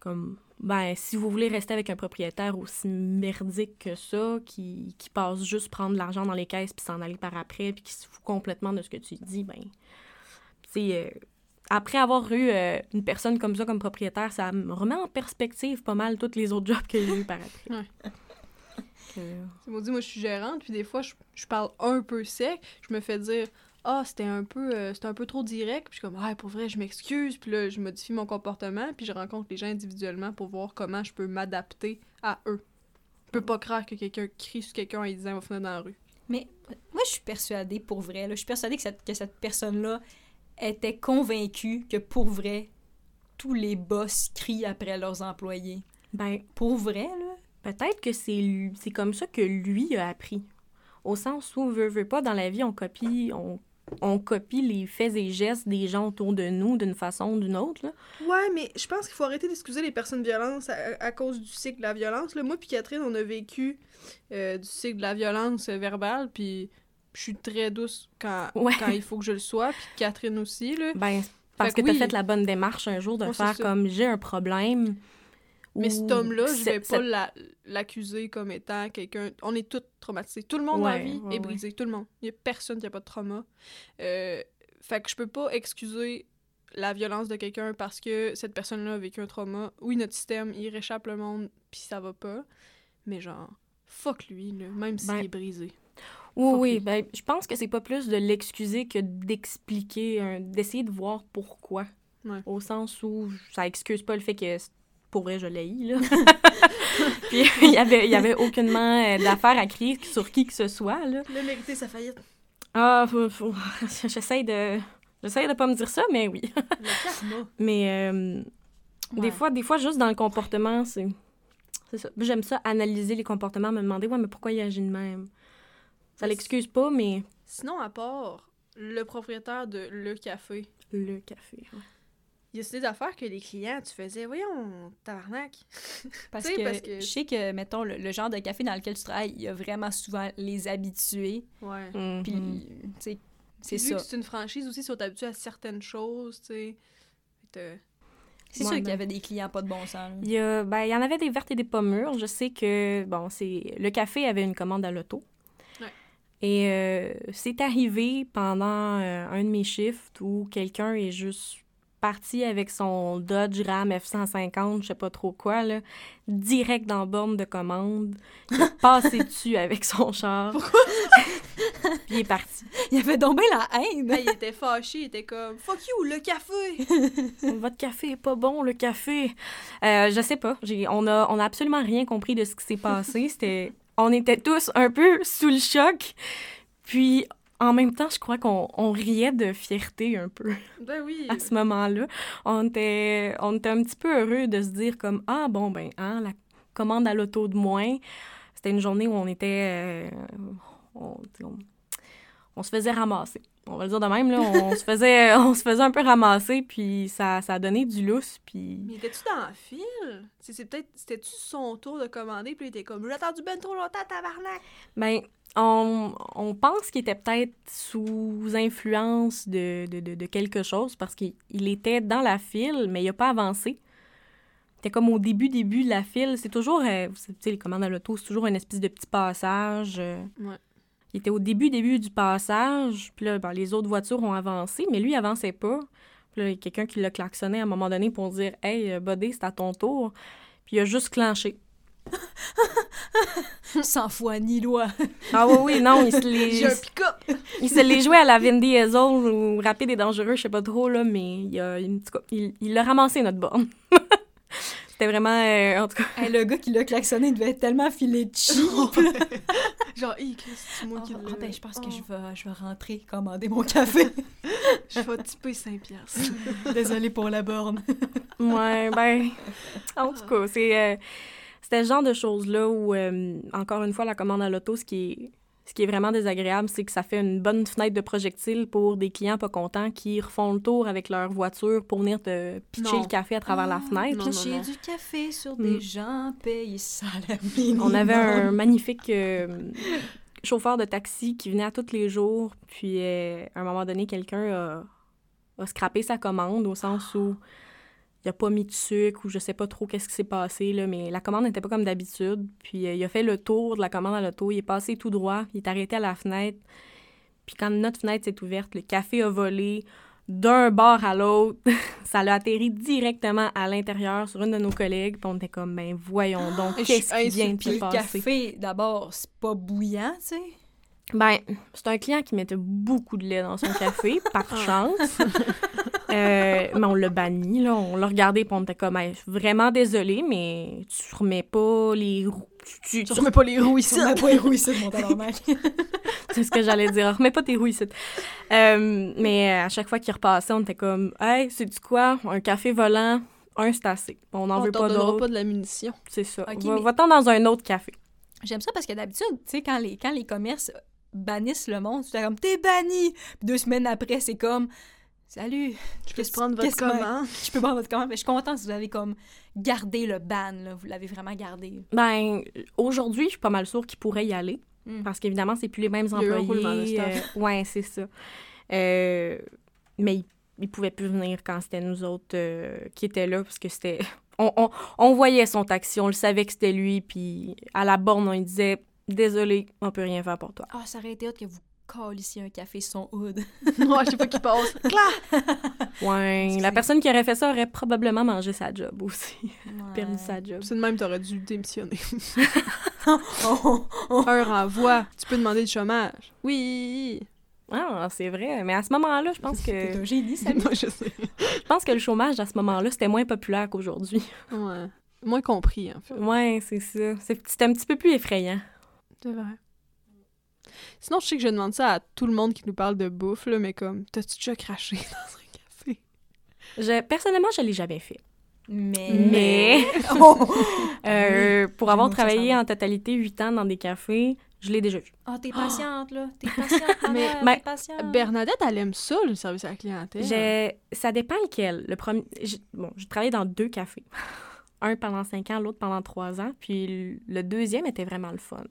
S3: Comme, ben, si vous voulez rester avec un propriétaire aussi merdique que ça, qui, qui passe juste prendre de l'argent dans les caisses puis s'en aller par après, puis qui se fout complètement de ce que tu dis, ben, sais, euh, après avoir eu euh, une personne comme ça comme propriétaire, ça me remet en perspective pas mal tous les autres jobs que j'ai eu par après.
S2: Ouais. C'est maudit, moi je suis gérante, puis des fois je, je parle un peu sec, je me fais dire ah c'était un peu euh, c'était un peu trop direct, puis je suis comme ah pour vrai je m'excuse, puis là je modifie mon comportement, puis je rencontre les gens individuellement pour voir comment je peux m'adapter à eux. Je peux pas croire que quelqu'un crie sur quelqu'un en lui disant va finir dans la rue.
S1: Mais moi, je suis persuadée, pour vrai, là, je suis persuadée que cette, que cette personne-là était convaincue que, pour vrai, tous les boss crient après leurs employés.
S3: Ben,
S1: Pour vrai, là.
S3: peut-être que c'est comme ça que lui a appris. Au sens où, veut, veut pas, dans la vie, on copie, on, on copie les faits et gestes des gens autour de nous d'une façon ou d'une autre. Là.
S2: Ouais, mais je pense qu'il faut arrêter d'excuser les personnes violentes à, à cause du cycle de la violence. Là, moi puis Catherine, on a vécu euh, du cycle de la violence euh, verbale, puis je suis très douce quand,
S3: Ouais.
S2: quand il faut que je le sois, puis Catherine aussi, là.
S3: Ben, parce
S2: Fait
S3: que
S2: que
S3: tu as fait la bonne démarche un jour de faire comme j'ai un problème.
S2: Mais cet homme-là, je vais pas la- l'accuser comme étant quelqu'un... On est tous traumatisés. Tout le monde dans la
S3: Ouais,
S2: vie
S3: ouais,
S2: est
S3: ouais.
S2: brisé. Tout le monde. Il y a personne qui a pas de trauma. Euh, fait que je peux pas excuser la violence de quelqu'un parce que cette personne-là a vécu un trauma. Oui, notre système, il réchappe le monde, puis ça va pas. Mais genre, fuck lui, là, même s'il
S3: Ben,
S2: est brisé.
S3: Oui, oui. Ben, je pense que c'est pas plus de l'excuser que d'expliquer, d'essayer de voir pourquoi.
S2: Ouais.
S3: Au sens où ça excuse pas le fait que pour vrai, je l'ai là. Puis il y avait, il y avait aucunement euh, d'affaire à crier sur qui que ce soit, là.
S2: A mérité sa faillite.
S3: Ah, j'essaie de... J'essaie de pas me dire ça, mais oui.
S2: Le karma.
S3: Mais euh, des fois, des fois, juste dans le comportement, c'est... C'est ça. J'aime ça, analyser les comportements, me demander, ouais, mais pourquoi il agit de même? Ça l'excuse pas, mais
S2: Sinon, à part le propriétaire de Le Café,
S3: le café. ouais.
S2: Il y a des affaires que les clients, tu faisais, voyons, tabarnak.
S1: Parce que,
S2: parce que-
S1: je sais que, mettons, le, le genre de café dans lequel tu travailles, il y a vraiment souvent les habitués.
S2: Ouais.
S1: Puis,
S3: Mhm.
S1: tu sais, c'est
S2: Puis vu
S1: ça.
S2: que c'est une franchise aussi, ils sont habitués à certaines choses, tu sais.
S1: C'est
S3: Ouais,
S1: sûr qu'il y
S3: ben-
S1: avait des clients pas de bon sens.
S3: Il y, a- ben, il y en avait des vertes et des pas mûres. Je sais que, bon, c'est le café avait une commande à l'auto.
S2: Ouais.
S3: Et euh, c'est arrivé pendant euh, un de mes shifts où quelqu'un est juste parti avec son Dodge Ram F-150, je sais pas trop quoi, là, direct dans la borne de commande. Il est passé dessus avec son char. Pourquoi? Puis il est parti.
S1: Il avait donc bien la haine.
S2: Ah, il était fâché, il était comme Fuck you, le café!
S3: Votre café est pas bon, le café. Euh, je sais pas. J'ai, on, a, on a absolument rien compris de ce qui s'est passé. C'était, on était tous un peu sous le choc. Puis, en même temps, je crois qu'on on riait de fierté un peu
S2: Ben oui.
S3: à ce moment-là. On était, on était un petit peu heureux de se dire comme Ah, bon, ben, hein, la commande à l'auto de moins. C'était une journée où on était. euh, on, on- on se faisait ramasser. On va le dire de même, là. On se faisait, on se faisait un peu ramasser, puis ça, ça a donné du lousse, puis...
S2: Mais étais-tu dans le fil? C'est, c'est peut-être, c'était-tu son tour de commander, puis il était comme J'ai attendu ben trop longtemps, tabarnak!
S3: Ben, on, on pense qu'il était peut-être sous influence de, de, de, de quelque chose, parce qu'il il était dans la file, mais il a pas avancé. C'était comme au début, début de la file. C'est toujours, euh, vous savez, les commandes à l'auto, c'est toujours une espèce de petit passage. euh.
S2: Ouais.
S3: Il était au début, début du passage, puis là, ben, les autres voitures ont avancé, mais lui, il avançait pas. Puis là, il y a quelqu'un qui l'a klaxonné à un moment donné pour dire « Hey, euh, Buddy, c'est à ton tour. » Puis il a juste clenché.
S1: Sans foi ni loi.
S3: Ah oui, oui, non, il se les,
S2: J'ai un pick-up!
S3: il se les jouait à la Vin Diesel ou Rapide et Dangereux, je sais pas trop, là, mais il a, il, il a ramassé notre borne. C'était vraiment, euh, en tout cas,
S1: Hey, le gars qui l'a klaxonné devait être tellement filé de cheap.
S2: Genre, Chris, c'est moi
S1: Ah,
S2: qui
S1: ah, ben, je pense que
S2: Oh,
S1: je vais, je vais rentrer commander mon café.
S2: Je vais typer 5 piastres.
S1: Désolée pour la borne.
S3: ouais, ben, en tout cas, c'est, euh, c'était le genre de choses-là où, euh, encore une fois, la commande à l'auto, ce qui est, ce qui est vraiment désagréable, c'est que ça fait une bonne fenêtre de projectile pour des clients pas contents qui refont le tour avec leur voiture pour venir te pitcher
S2: Non.
S3: le café à travers la
S1: Ah,
S3: fenêtre.
S2: non.
S1: du café sur
S3: Mm.
S1: des gens payés salaire minimum.
S3: On avait un magnifique euh, chauffeur de taxi qui venait à tous les jours. Puis, euh, à un moment donné, quelqu'un a, a scrappé sa commande au sens où il a pas mis de sucre ou je sais pas trop qu'est-ce qui s'est passé, là, mais la commande n'était pas comme d'habitude. Puis, euh, il a fait le tour de la commande à l'auto. Il est passé tout droit. Il est arrêté à la fenêtre. Puis, quand notre fenêtre s'est ouverte, le café a volé. d'un bar à l'autre. ça l'a atterri directement à l'intérieur sur une de nos collègues. Puis on était comme, ben voyons donc,
S2: suis
S3: qu'est-ce qui vient de se
S1: le
S3: passer?
S1: café, d'abord, c'est pas bouillant, tu sais?
S3: Ben, c'est un client qui mettait beaucoup de lait dans son café, par chance. Euh, mais on l'a banni, là. On l'a regardé, puis on était comme, Hey, vraiment désolé, mais tu remets pas les roues. Tu, tu,
S2: Tu remets pas les roues ici.
S1: On n'a pas héros ici de mon.
S3: C'est ce que j'allais dire. Remets pas tes roues ici. Euh, mais à chaque fois qu'il repassait, on était comme, hey, c'est du quoi? Un café volant, un, c'est assez. On n'en
S2: On
S3: veut
S2: t'en
S3: pas d'autres.
S2: pas de la munition.
S3: C'est ça.
S1: Ok,
S3: Va-
S1: mais-
S3: Va-t'en dans un autre café.
S1: J'aime ça parce que d'habitude, tu sais, quand les, quand les commerces bannissent le monde, c'est comme t'es banni. Puis deux semaines après, c'est comme salut,
S2: Je peux prendre votre
S1: que-
S2: commande.
S1: je peux prendre votre commande. Mais je suis contente si vous avez comme gardé le ban, là. Vous l'avez vraiment gardé.
S3: Ben, aujourd'hui, je suis pas mal sûre qu'il pourrait y aller.
S1: Mm.
S3: Parce qu'évidemment, c'est plus les mêmes employés.
S2: staff.
S3: euh, ouais, c'est ça. Euh, mais il, il pouvait plus venir quand c'était nous autres euh, qui étaient là, parce que c'était. On, on, on voyait son taxi, on le savait que c'était lui, puis à la borne, on lui disait Désolé, on peut rien faire pour toi.
S1: Ah, ça aurait été autre que vous calissiez un café sur son hood.
S2: Ouais, je sais pas qui passe. Clac!
S3: Ouais,
S1: Excusez.
S3: la personne qui aurait fait ça aurait probablement mangé sa job aussi, perdu sa job.
S2: C'est de même, t'aurais dû démissionner.
S1: Oh, oh.
S2: Un renvoi. Tu peux demander du chômage. Oui.
S3: Ah, c'est vrai, mais à ce moment-là, je pense que
S1: un génie, ça.
S2: Moi, je sais.
S3: je pense que le chômage à ce moment-là, c'était moins populaire qu'aujourd'hui.
S2: Ouais. Moins compris, en fait.
S3: Ouais, c'est ça. C'est- C'était un petit peu plus effrayant.
S2: C'est vrai. Sinon, je sais que je demande ça à tout le monde qui nous parle de bouffe, là, mais comme, t'as-tu déjà craché dans un café?
S3: Je, personnellement, je l'ai jamais fait.
S1: Mais.
S3: Mais
S1: Oh.
S3: euh, pour avoir travaillé en totalité huit ans dans des cafés, je l'ai déjà vu.
S1: Ah, t'es patiente, là. T'es patiente,
S2: Mais-
S1: t'es patiente.
S2: Bernadette, elle aime ça, le service à la clientèle.
S3: J'ai- Ça dépend lequel. Le premier, j'ai- bon, j'ai travaillé dans deux cafés. Un pendant cinq ans, l'autre pendant trois ans. Puis le- deuxième était vraiment le fun.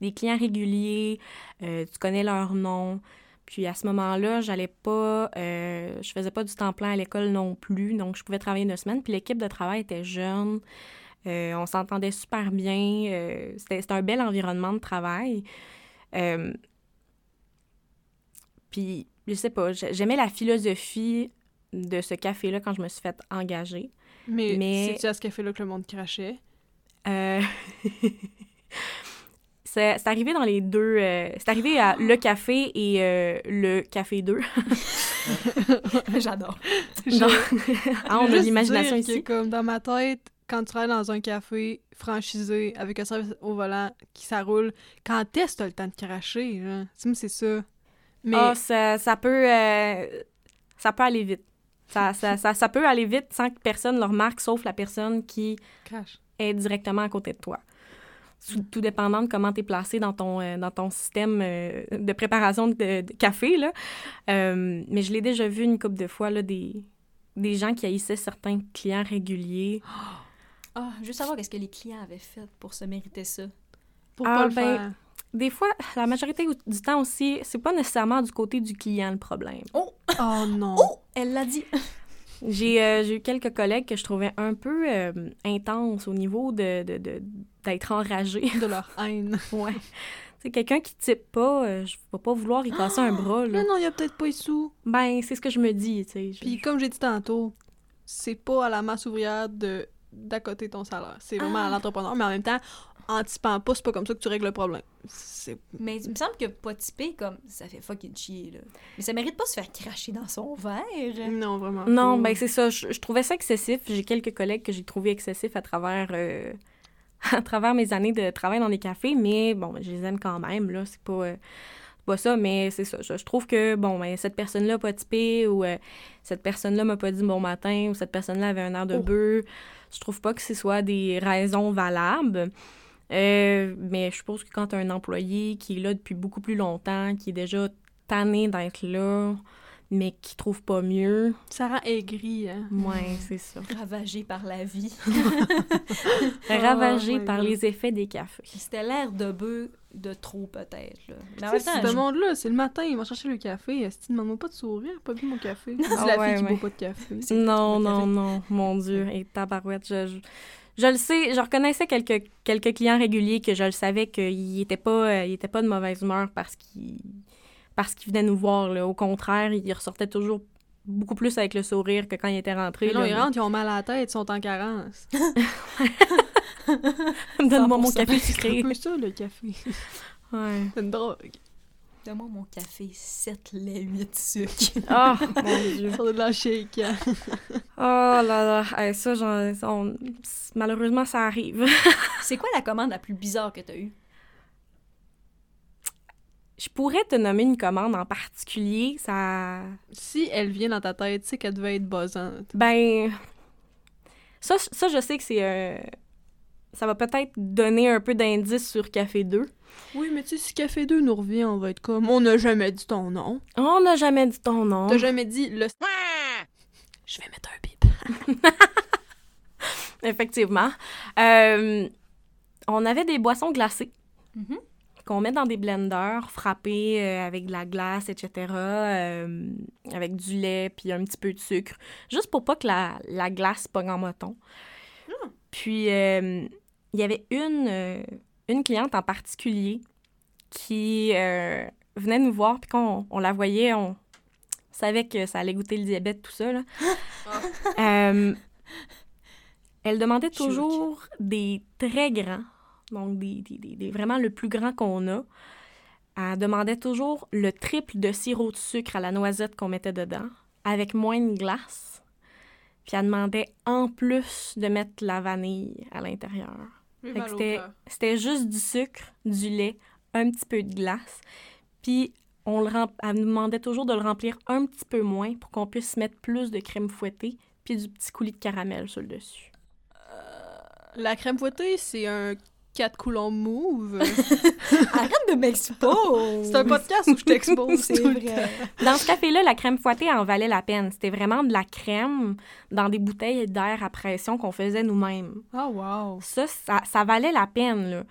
S3: Des clients réguliers, euh, tu connais leur nom. Puis à ce moment-là, j'allais pas, euh, je faisais pas du temps plein à l'école non plus, donc je pouvais travailler une semaine. Puis l'équipe de travail était jeune, euh, on s'entendait super bien, c'était un bel environnement de travail. Puis je sais pas, j'ai- j'aimais la philosophie de ce café-là quand je me suis fait engager.
S2: Mais,
S3: mais-
S2: c'est-tu à ce café-là que le monde crachait?
S3: Euh, c'est c'est arrivé dans les deux. euh, c'est arrivé à Le Café et euh, Le Café 2.
S1: J'adore.
S3: Ah, on a l'imagination
S2: que,
S3: ici.
S2: comme dans ma tête, quand tu travailles dans un café franchisé avec un service au volant qui ça roule, quand est-ce que t'as le temps de cracher? Hein? C'est ça. Mais
S3: Ah, ça, ça peut. euh, ça peut aller vite. Ça, ça, ça, ça peut aller vite sans que personne le remarque, sauf la personne qui est directement à côté de toi. Sous- Tout dépendant de comment tu es placé dans ton, euh, dans ton système euh, de préparation de, de café. Là. Euh, mais je l'ai déjà vu une couple de fois, là, des, des gens qui haïssaient certains clients réguliers.
S1: Ah, je veux savoir qu'est-ce que les clients avaient fait pour se mériter ça.
S2: Pour
S3: Ah,
S2: pas le
S3: ben,
S2: faire.
S3: Des fois, la majorité du temps aussi, c'est pas nécessairement du côté du client le problème.
S1: Oh!
S2: Oh non.
S1: Oh! Elle l'a dit.
S3: J'ai euh, j'ai eu quelques collègues que je trouvais un peu euh, intenses au niveau de d'être enragé.
S2: De leur haine.
S3: ouais. C'est quelqu'un qui type pas, euh, je vais pas vouloir y casser un bras. Là.
S2: Mais non, il y a peut-être pas les sous.
S3: Ben, c'est ce que je me dis, tu sais. Je-
S2: Puis comme j'ai dit tantôt, c'est pas à la masse ouvrière de d'accoter ton salaire. C'est vraiment à
S1: Ah.
S2: l'entrepreneur, mais en même temps, en typant pas, c'est pas comme ça que tu règles le problème.
S1: Mais il me semble que pas typé, comme, ça fait fucking chier, là. Mais ça mérite pas de se faire cracher dans son verre.
S2: non vraiment.
S3: Non,
S2: pas.
S3: ben c'est ça. Je, je trouvais ça excessif. J'ai quelques collègues que j'ai trouvé excessifs à travers, euh, à travers mes années de travail dans les cafés, mais bon, je les aime quand même, là. C'est pas, euh, c'est pas ça, mais c'est ça. Je, je trouve que, bon, ben, cette personne-là pas typé ou euh, cette personne-là m'a pas dit bon matin ou cette personne-là avait un air de
S2: Oh.
S3: bœuf. Je trouve pas que ce soit des raisons valables. Euh, mais je suppose que quand tu as un employé qui est là depuis beaucoup plus longtemps, qui est déjà tanné d'être là, mais qui trouve pas mieux,
S2: ça rend aigri, hein.
S3: Ouais, c'est ça.
S1: Ravagé par la vie.
S3: Ravagé
S2: my
S3: par
S2: God.
S3: les effets des cafés.
S1: C'était l'air de bœuf de trop, peut-être, là. Mais en même temps,
S2: ce monde-là, c'est le matin, ils vont chercher le café. Est-ce qu'ils demandent pas de sourire? Pas bu mon café. C'est
S3: Ah
S2: la
S3: ouais,
S2: fille qui
S3: ouais.
S2: boit pas de café.
S3: Non, non,
S1: café.
S3: non, mon Dieu. Et tabarouette, je, je, je le sais, je reconnaissais quelques, quelques clients réguliers que je le savais qu'ils n'étaient pas, euh, ils étaient pas de mauvaise humeur parce qu'ils parce qu'ils venaient nous voir. Là. Au contraire, ils ressortaient toujours beaucoup plus avec le sourire que quand ils étaient rentrés.
S2: Mais
S3: là.
S2: ils rentrent, ils ont mal à la tête, ils sont en carence.
S3: Donne-moi mon
S1: 100%.
S3: café
S2: C'est
S3: sucré.
S2: peu ça, le café.
S3: Ouais.
S2: C'est une drogue.
S1: Donne-moi mon café 7 lait 8 sucre.
S3: Ah, mon Dieu.
S2: Ça de la shake. hein.
S3: Oh là là. Hey, ça, on- malheureusement, ça arrive.
S1: C'est quoi la commande la plus bizarre que t'as eue?
S3: Je pourrais te nommer une commande en particulier. Ça.
S2: Si elle vient dans ta tête, tu sais qu'elle devait être buzzante.
S3: Ben. Ça, ça je sais que c'est. euh, Ça va peut-être donner un peu d'indice sur Café 2.
S2: Oui, mais tu sais, si Café 2 nous revient, on va être comme on n'a jamais dit ton nom.
S3: On n'a jamais dit ton nom.
S2: T'as jamais dit le. Je vais mettre un bip.
S3: Effectivement. Euh, on avait des boissons glacées
S1: Mhm.
S3: qu'on met dans des blenders, frappés euh, avec de la glace, etc., euh, avec du lait puis un petit peu de sucre, juste pour pas que la, la glace pogne en moton. Puis, euh, il y avait une, une cliente en particulier qui euh, venait nous voir, puis quand on, la voyait, on savait que ça allait goûter le diabète, tout ça. Là. Euh, elle demandait toujours des très grands, donc des, des- des- des- vraiment le plus grand qu'on a. Elle demandait toujours le triple de sirop de sucre à la noisette qu'on mettait dedans, avec moins de glace. Puis elle demandait en plus de mettre la vanille à l'intérieur. C'était juste du sucre, du lait, un petit peu de glace. Puis on le rem- elle nous demandait toujours de le remplir un petit peu moins pour qu'on puisse mettre plus de crème fouettée puis du petit coulis de caramel sur le dessus.
S2: La crème fouettée, c'est un 4 coulons move.
S1: Arrête de m'exposer!
S2: c'est un podcast où je t'expose.
S1: C'est vrai.
S3: Dans ce café-là, la crème fouettée en valait la peine. C'était vraiment de la crème dans des bouteilles d'air à pression qu'on faisait nous-mêmes.
S2: Ah, wow.
S3: Ça, ça, ça valait la peine, là.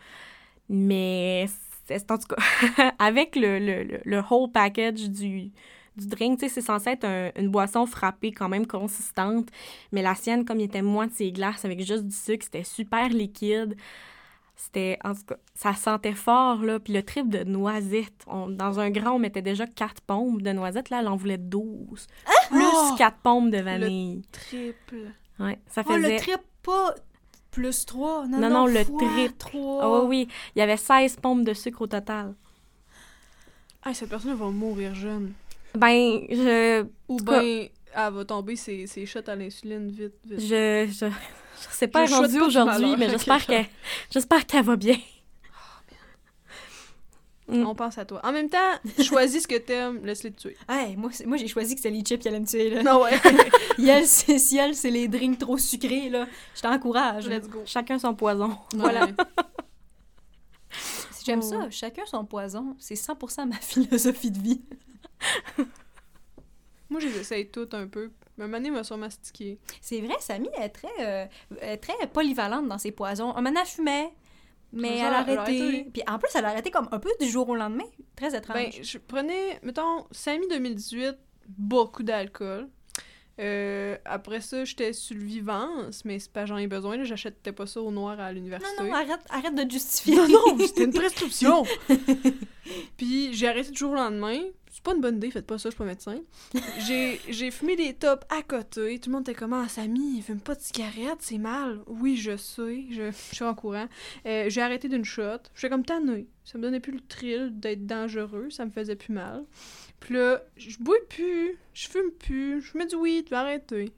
S3: Mais, c'est- en tout cas, avec le, le, le, le whole package du, du drink, tu sais, c'est censé être un- une boisson frappée quand même consistante. Mais la sienne, comme il était moitié glace avec juste du sucre, c'était super liquide. C'était, en tout cas, ça sentait fort, là. Puis le trip de noisettes, on- dans un grand, on mettait déjà 4 pompes de noisettes. Là, elle en voulait 12. Plus
S2: Oh!
S3: 4 pompes de vanille.
S2: Triple.
S3: Ouais, ça
S1: Oh,
S3: faisait...
S1: le trip pas plus 3. Non,
S3: Non,
S1: non,
S3: non, le
S1: fois
S3: trip.
S1: 3.
S3: Ah oui, il y avait 16 pompes de sucre au total.
S2: Ah, cette personne va mourir jeune.
S3: Ben, je,
S2: Ou bien, elle va tomber ses, ses shots à l'insuline vite, vite.
S3: je, je, je sais pas
S2: Je
S3: rendue
S2: souhaite pas du
S3: aujourd'hui, mais j'espère qu'elle, j'espère qu'elle va bien. Mm.
S2: On pense à toi. En même temps, choisis ce que t'aimes, laisse-les te tuer.
S1: Hey, moi, c'est- moi j'ai choisi que c'était les chips qui allaient me tuer. Là.
S2: Non, ouais.
S1: Yel, c'est, si elle, c'est les drinks trop sucrés. là. Je t'encourage. là.
S2: Let's go.
S3: Chacun son poison.
S1: Voilà. J'aime
S3: Oh.
S1: ça. Chacun son poison. C'est 100% ma philosophie de vie.
S2: Moi, je les essaye toutes un peu. Ma manée m'a sûrement.
S1: C'est vrai, Samy est très, euh, est très polyvalente dans ses poisons. Un elle fumait, mais elle a arrêté. Puis en plus, elle a arrêté comme un peu du jour au lendemain. Très étrange.
S2: Ben, je prenais, mettons, Samy 2018, beaucoup d'alcool. Euh, après ça, j'étais sur le vivance, mais c'est pas j'en ai besoin, là, j'achetais pas ça au noir à
S1: non,
S2: l'université.
S1: non, arrête, arrête de justifier.
S2: Non, non, c'était une prescription. Puis j'ai arrêté du jour au lendemain. C'est pas une bonne idée, faites pas ça, je suis pas médecin. J'ai, j'ai fumé des tops à côté. Tout le monde était comme Ah, Samy, il fume pas de cigarette, c'est mal. Oui, je sais, je, je suis en courant. Euh, j'ai arrêté d'une shot. J'étais comme tannée. Ça me donnait plus le thrill d'être dangereux, ça me faisait plus mal. Puis là, je bois plus, je fume plus, je mets du weed, je vais arrêter.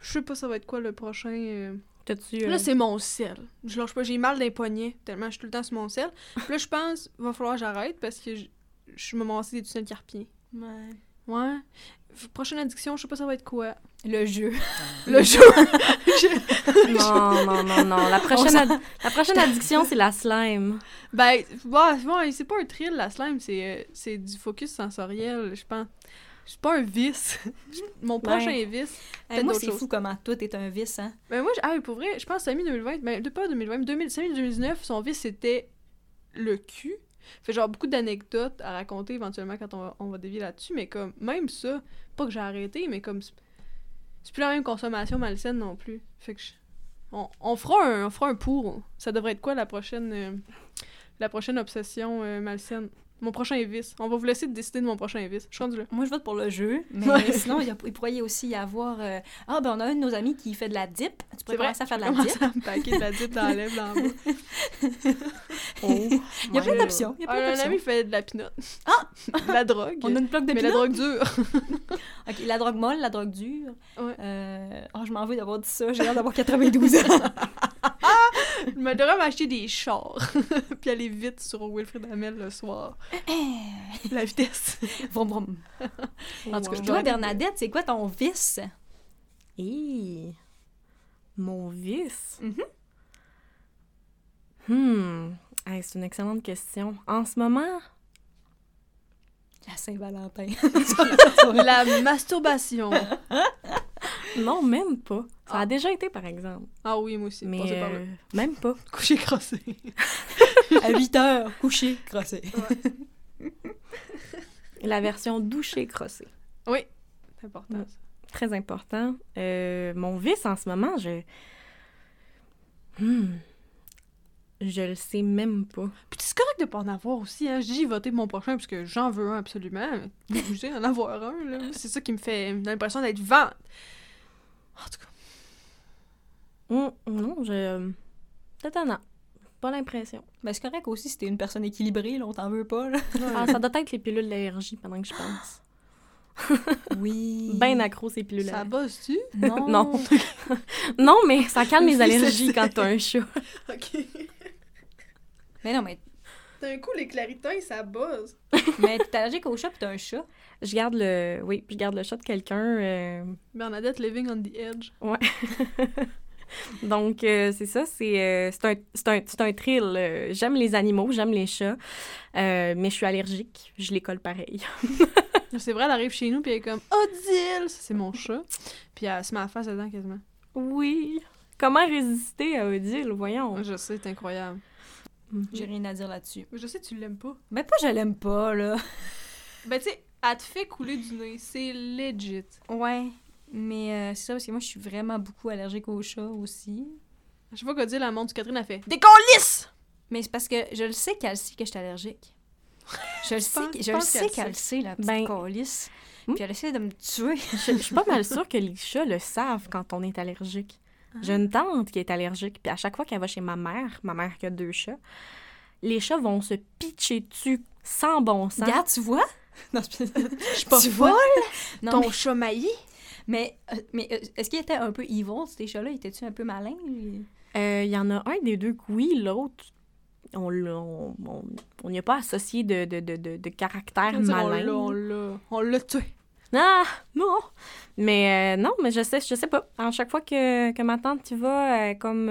S2: Je sais pas ça va être quoi le prochain. euh,
S3: T'as-tu, euh,
S2: Là, c'est mon sel. Je lâche pas, j'ai mal les poignets, tellement je suis tout le temps sur mon sel. Puis là, je pense, va falloir que j'arrête parce que je, me massé des tunnels carpiens.
S1: Ouais.
S2: Ouais. Prochaine addiction, je sais pas ça va être quoi.
S1: Le jeu.
S2: Le jeu.
S3: Non, non, non, non. La prochaine, ad- la prochaine addiction, c'est la slime.
S2: ben, ouais, ouais, c'est pas un thrill, la slime, c'est euh, c'est du focus sensoriel, je pense. C'est pas un vice. Mon prochain vice.
S1: Hey, moi, c'est
S2: choses.
S1: fou comment tout est un vice, hein.
S2: Ben moi, ah, pour vrai, je pense que Samy 2020, ben pas 2020, 2000, Samy 2019, son vice c'était le cul. Fait genre beaucoup d'anecdotes à raconter éventuellement quand on va, on va dévier là-dessus, mais comme même ça, pas que j'ai arrêté, mais comme c'est plus la même consommation malsaine non plus. Fait que on, on fera un on pour. Ça devrait être quoi la prochaine euh, la prochaine obsession euh, malsaine? Mon prochain vice. On va vous laisser décider de mon prochain vice. Je suis rendue là.
S1: Moi, je vote pour le jeu, mais sinon, il, y a- il pourrait aussi y avoir... euh, Ah, ben on a un de nos amis qui fait de la dip. Tu pourrais
S2: vrai.
S1: commencer à faire de la dip.
S2: à me paquer de la dip dans lèvre, dans le.
S3: Oh,
S1: Il y a plein d'options. Il y a
S2: un ami fait de la pinotte.
S1: Ah!
S2: La drogue.
S1: On a une plaque de
S2: Mais la drogue dure.
S1: OK, la drogue molle, la drogue dure.
S2: Ouais.
S1: Euh... Oh, je m'en veux d'avoir dit ça. J'ai l'air d'avoir 92 ans.
S2: Je me devrais m'acheter des chars. Puis aller vite sur Wilfrid Hamel le soir. La vitesse.
S1: Vroom, vroom. En tout cas,
S2: Wow.
S1: toi, Bernadette, c'est quoi ton vice?
S3: Hi. Mon vice?
S1: Mhm.
S3: Hmm. Hey, c'est une excellente question. En ce moment,
S1: La Saint-Valentin.
S2: La masturbation.
S3: non, même pas. Ça
S2: Ah.
S3: a déjà été, par exemple.
S2: Ah oui, moi aussi.
S3: Mais
S2: Passé par là.
S3: euh, même pas.
S2: Coucher crossé.
S1: à 8 heures, couché, crossé.
S3: La version douchée crossée.
S2: Oui. C'est important.
S3: Mm.
S2: ça.
S3: Très important. Euh, mon vice en ce moment, je. Hmm. Je le sais même pas.
S2: Puis c'est correct de pas en avoir aussi. Hein. Je dis voter pour mon prochain parce que j'en veux un absolument. Mais obligé d'en avoir un. C'est ça qui me fait l'impression d'être vente. En tout cas.
S3: Hmm, non, je. C'est étonnant. Pas l'impression.
S1: Ben, c'est correct aussi si t'es une personne équilibrée, là, on t'en veut pas, là.
S3: Ah, ça doit être les pilules d'allergie pendant que je pense.
S1: Oui.
S3: Ben accro ces pilules.
S2: Ça bosse-tu?
S1: Non.
S3: Non. non, mais ça calme les
S2: Oui,
S3: allergies quand t'as un chat.
S2: Ok.
S1: Mais non, mais,
S2: D'un coup, les claritins, ça bosse.
S1: mais t'es allergique au chat pis t'as un chat?
S3: Je garde le. Oui, je garde le chat de quelqu'un. euh,
S2: Bernadette living on the edge.
S3: Donc, euh, c'est ça, c'est euh, c'est un, c'est un, c'est un thrill. euh, j'aime les animaux, j'aime les chats, euh, mais je suis allergique. Je les colle pareil.
S2: C'est vrai, elle arrive chez nous, puis elle est comme Odile! Ça, c'est mon chat. Puis elle se met à face dedans quasiment.
S3: Oui. Comment résister à Odile, voyons?
S2: Je sais, c'est incroyable.
S3: Mhm.
S1: J'ai rien à dire là-dessus.
S2: Mais je sais, tu l'aimes pas.
S1: Ben, pas je l'aime pas, là.
S2: Ben, tu sais, elle te fait couler du nez. C'est legit.
S1: Ouais. Mais euh, c'est ça, parce que moi, je suis vraiment beaucoup allergique aux chats aussi.
S2: À chaque fois qu'Odile, elle monte du Catherine, elle fait Décollisse!
S1: Mais c'est parce que je le sais qu'elle sait que je suis allergique. Je le sais,
S2: tu
S1: je le sais
S2: qu'elle
S1: sait, la petite
S3: Ben, hmm.
S1: Puis elle essaie de me tuer.
S3: Je, je suis pas mal sûre que les chats le savent quand on est allergique. J'ai une tante qui est allergique, puis à chaque fois qu'elle va chez ma mère, ma mère qui a deux chats, les chats vont se pitcher dessus sans bon sens.
S1: Regarde, tu vois? Non, je
S2: Je suis pas
S1: Tu
S2: folle!
S1: Non,
S2: Ton
S1: mais,
S2: chat maillé?
S1: Mais, euh, mais, euh, est-ce qu'il était un peu evil, ces chats-là? Étaient-tu un peu malins? lui?
S3: Euh, Il y en a un des deux que oui, l'autre, on l'a- on on- on n'y a pas associé de, de, de, de, de caractère
S2: On
S3: malin.
S2: on l'a. On l'a tué.
S3: Ah, non! Mais euh, non, mais je sais, je sais pas. À chaque fois que, que ma tante y va, euh, comme...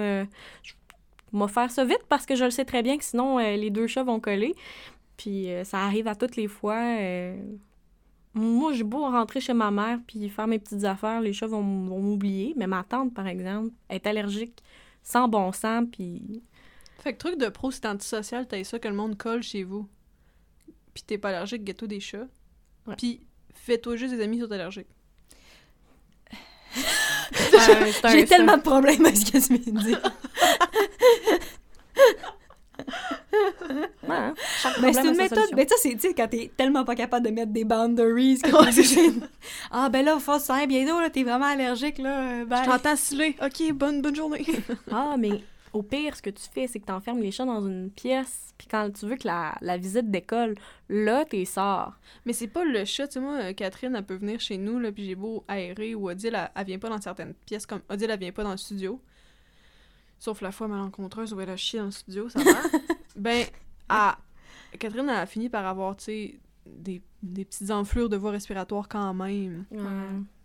S3: Je vais faire ça vite parce que je le sais très bien que sinon, les deux chats vont coller. Puis ça arrive à toutes les fois. Moi, j'ai beau rentrer chez ma mère puis faire mes petites affaires, les chats vont, m'oublier. Mais ma tante, par exemple, est allergique sans bon sens, puis...
S2: Fait que truc de pro, c'est antisocial, t'as ça que le monde colle chez vous. Puis t'es pas allergique, gâteau des chats.
S3: Ouais.
S2: Puis fais-toi juste des amis qui sont allergiques.
S1: J'ai tellement de problèmes avec ce que tu.
S3: Ouais, hein.
S1: Mais c'est une méthode. Mais ça, c'est, tu sais, quand t'es tellement pas capable de mettre des boundaries. que de- ah, ben là, faut se faire bientôt, là, t'es vraiment allergique, là. Ben,
S2: Je t'entends siffler. Ok, bonne, bonne journée.
S3: Ah, mais au pire, ce que tu fais, c'est que tu enfermes les chats dans une pièce, puis quand tu veux que la, la visite décolle, là, t'es sors.
S2: Mais c'est pas le chat, tu sais, moi, euh, Catherine, elle peut venir chez nous, là, puis j'ai beau aérer, ou Odile, elle, elle vient pas dans certaines pièces, comme Odile, elle vient pas dans le studio. Sauf la fois malencontreuse où elle a chié dans le studio, ça va. ben, elle- Catherine, elle a fini par avoir, tu sais, des, des petites enflures de voies respiratoires quand même.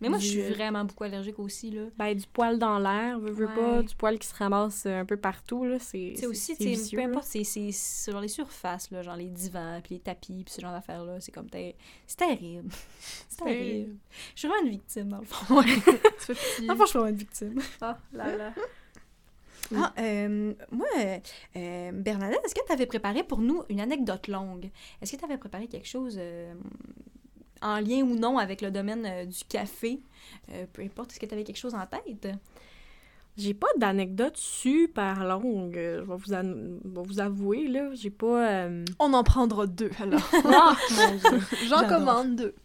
S1: Mais moi, je suis
S3: Du-
S1: vraiment beaucoup allergique aussi, là.
S3: Ben, du poil dans l'air, veux, veux
S1: Ouais.
S3: pas, du poil qui se ramasse euh, un peu partout, là, c'est
S1: aussi,
S3: c'est
S1: tu
S3: vicieux,
S1: peu
S3: là.
S1: importe, c'est, sur les surfaces, là, genre les divans, puis les tapis, puis ce genre d'affaires-là, c'est comme, c'est terrible. C'est terrible. Je suis vraiment une victime, dans le fond.
S2: Ouais, tu fais pitié.
S1: Dans le fond, je suis vraiment une victime.
S2: Ah, là, là.
S1: Ah, euh, moi, euh, Bernadette, est-ce que tu avais préparé pour nous une anecdote longue? Est-ce que tu avais préparé quelque chose euh, en lien ou non avec le domaine euh, du café? Peu importe, est-ce que tu avais quelque chose en tête?
S3: J'ai pas d'anecdote super longue, je vais vous, avouer, là. J'ai pas...
S2: On en prendra deux, alors.
S3: Ah.
S2: J'en commande deux.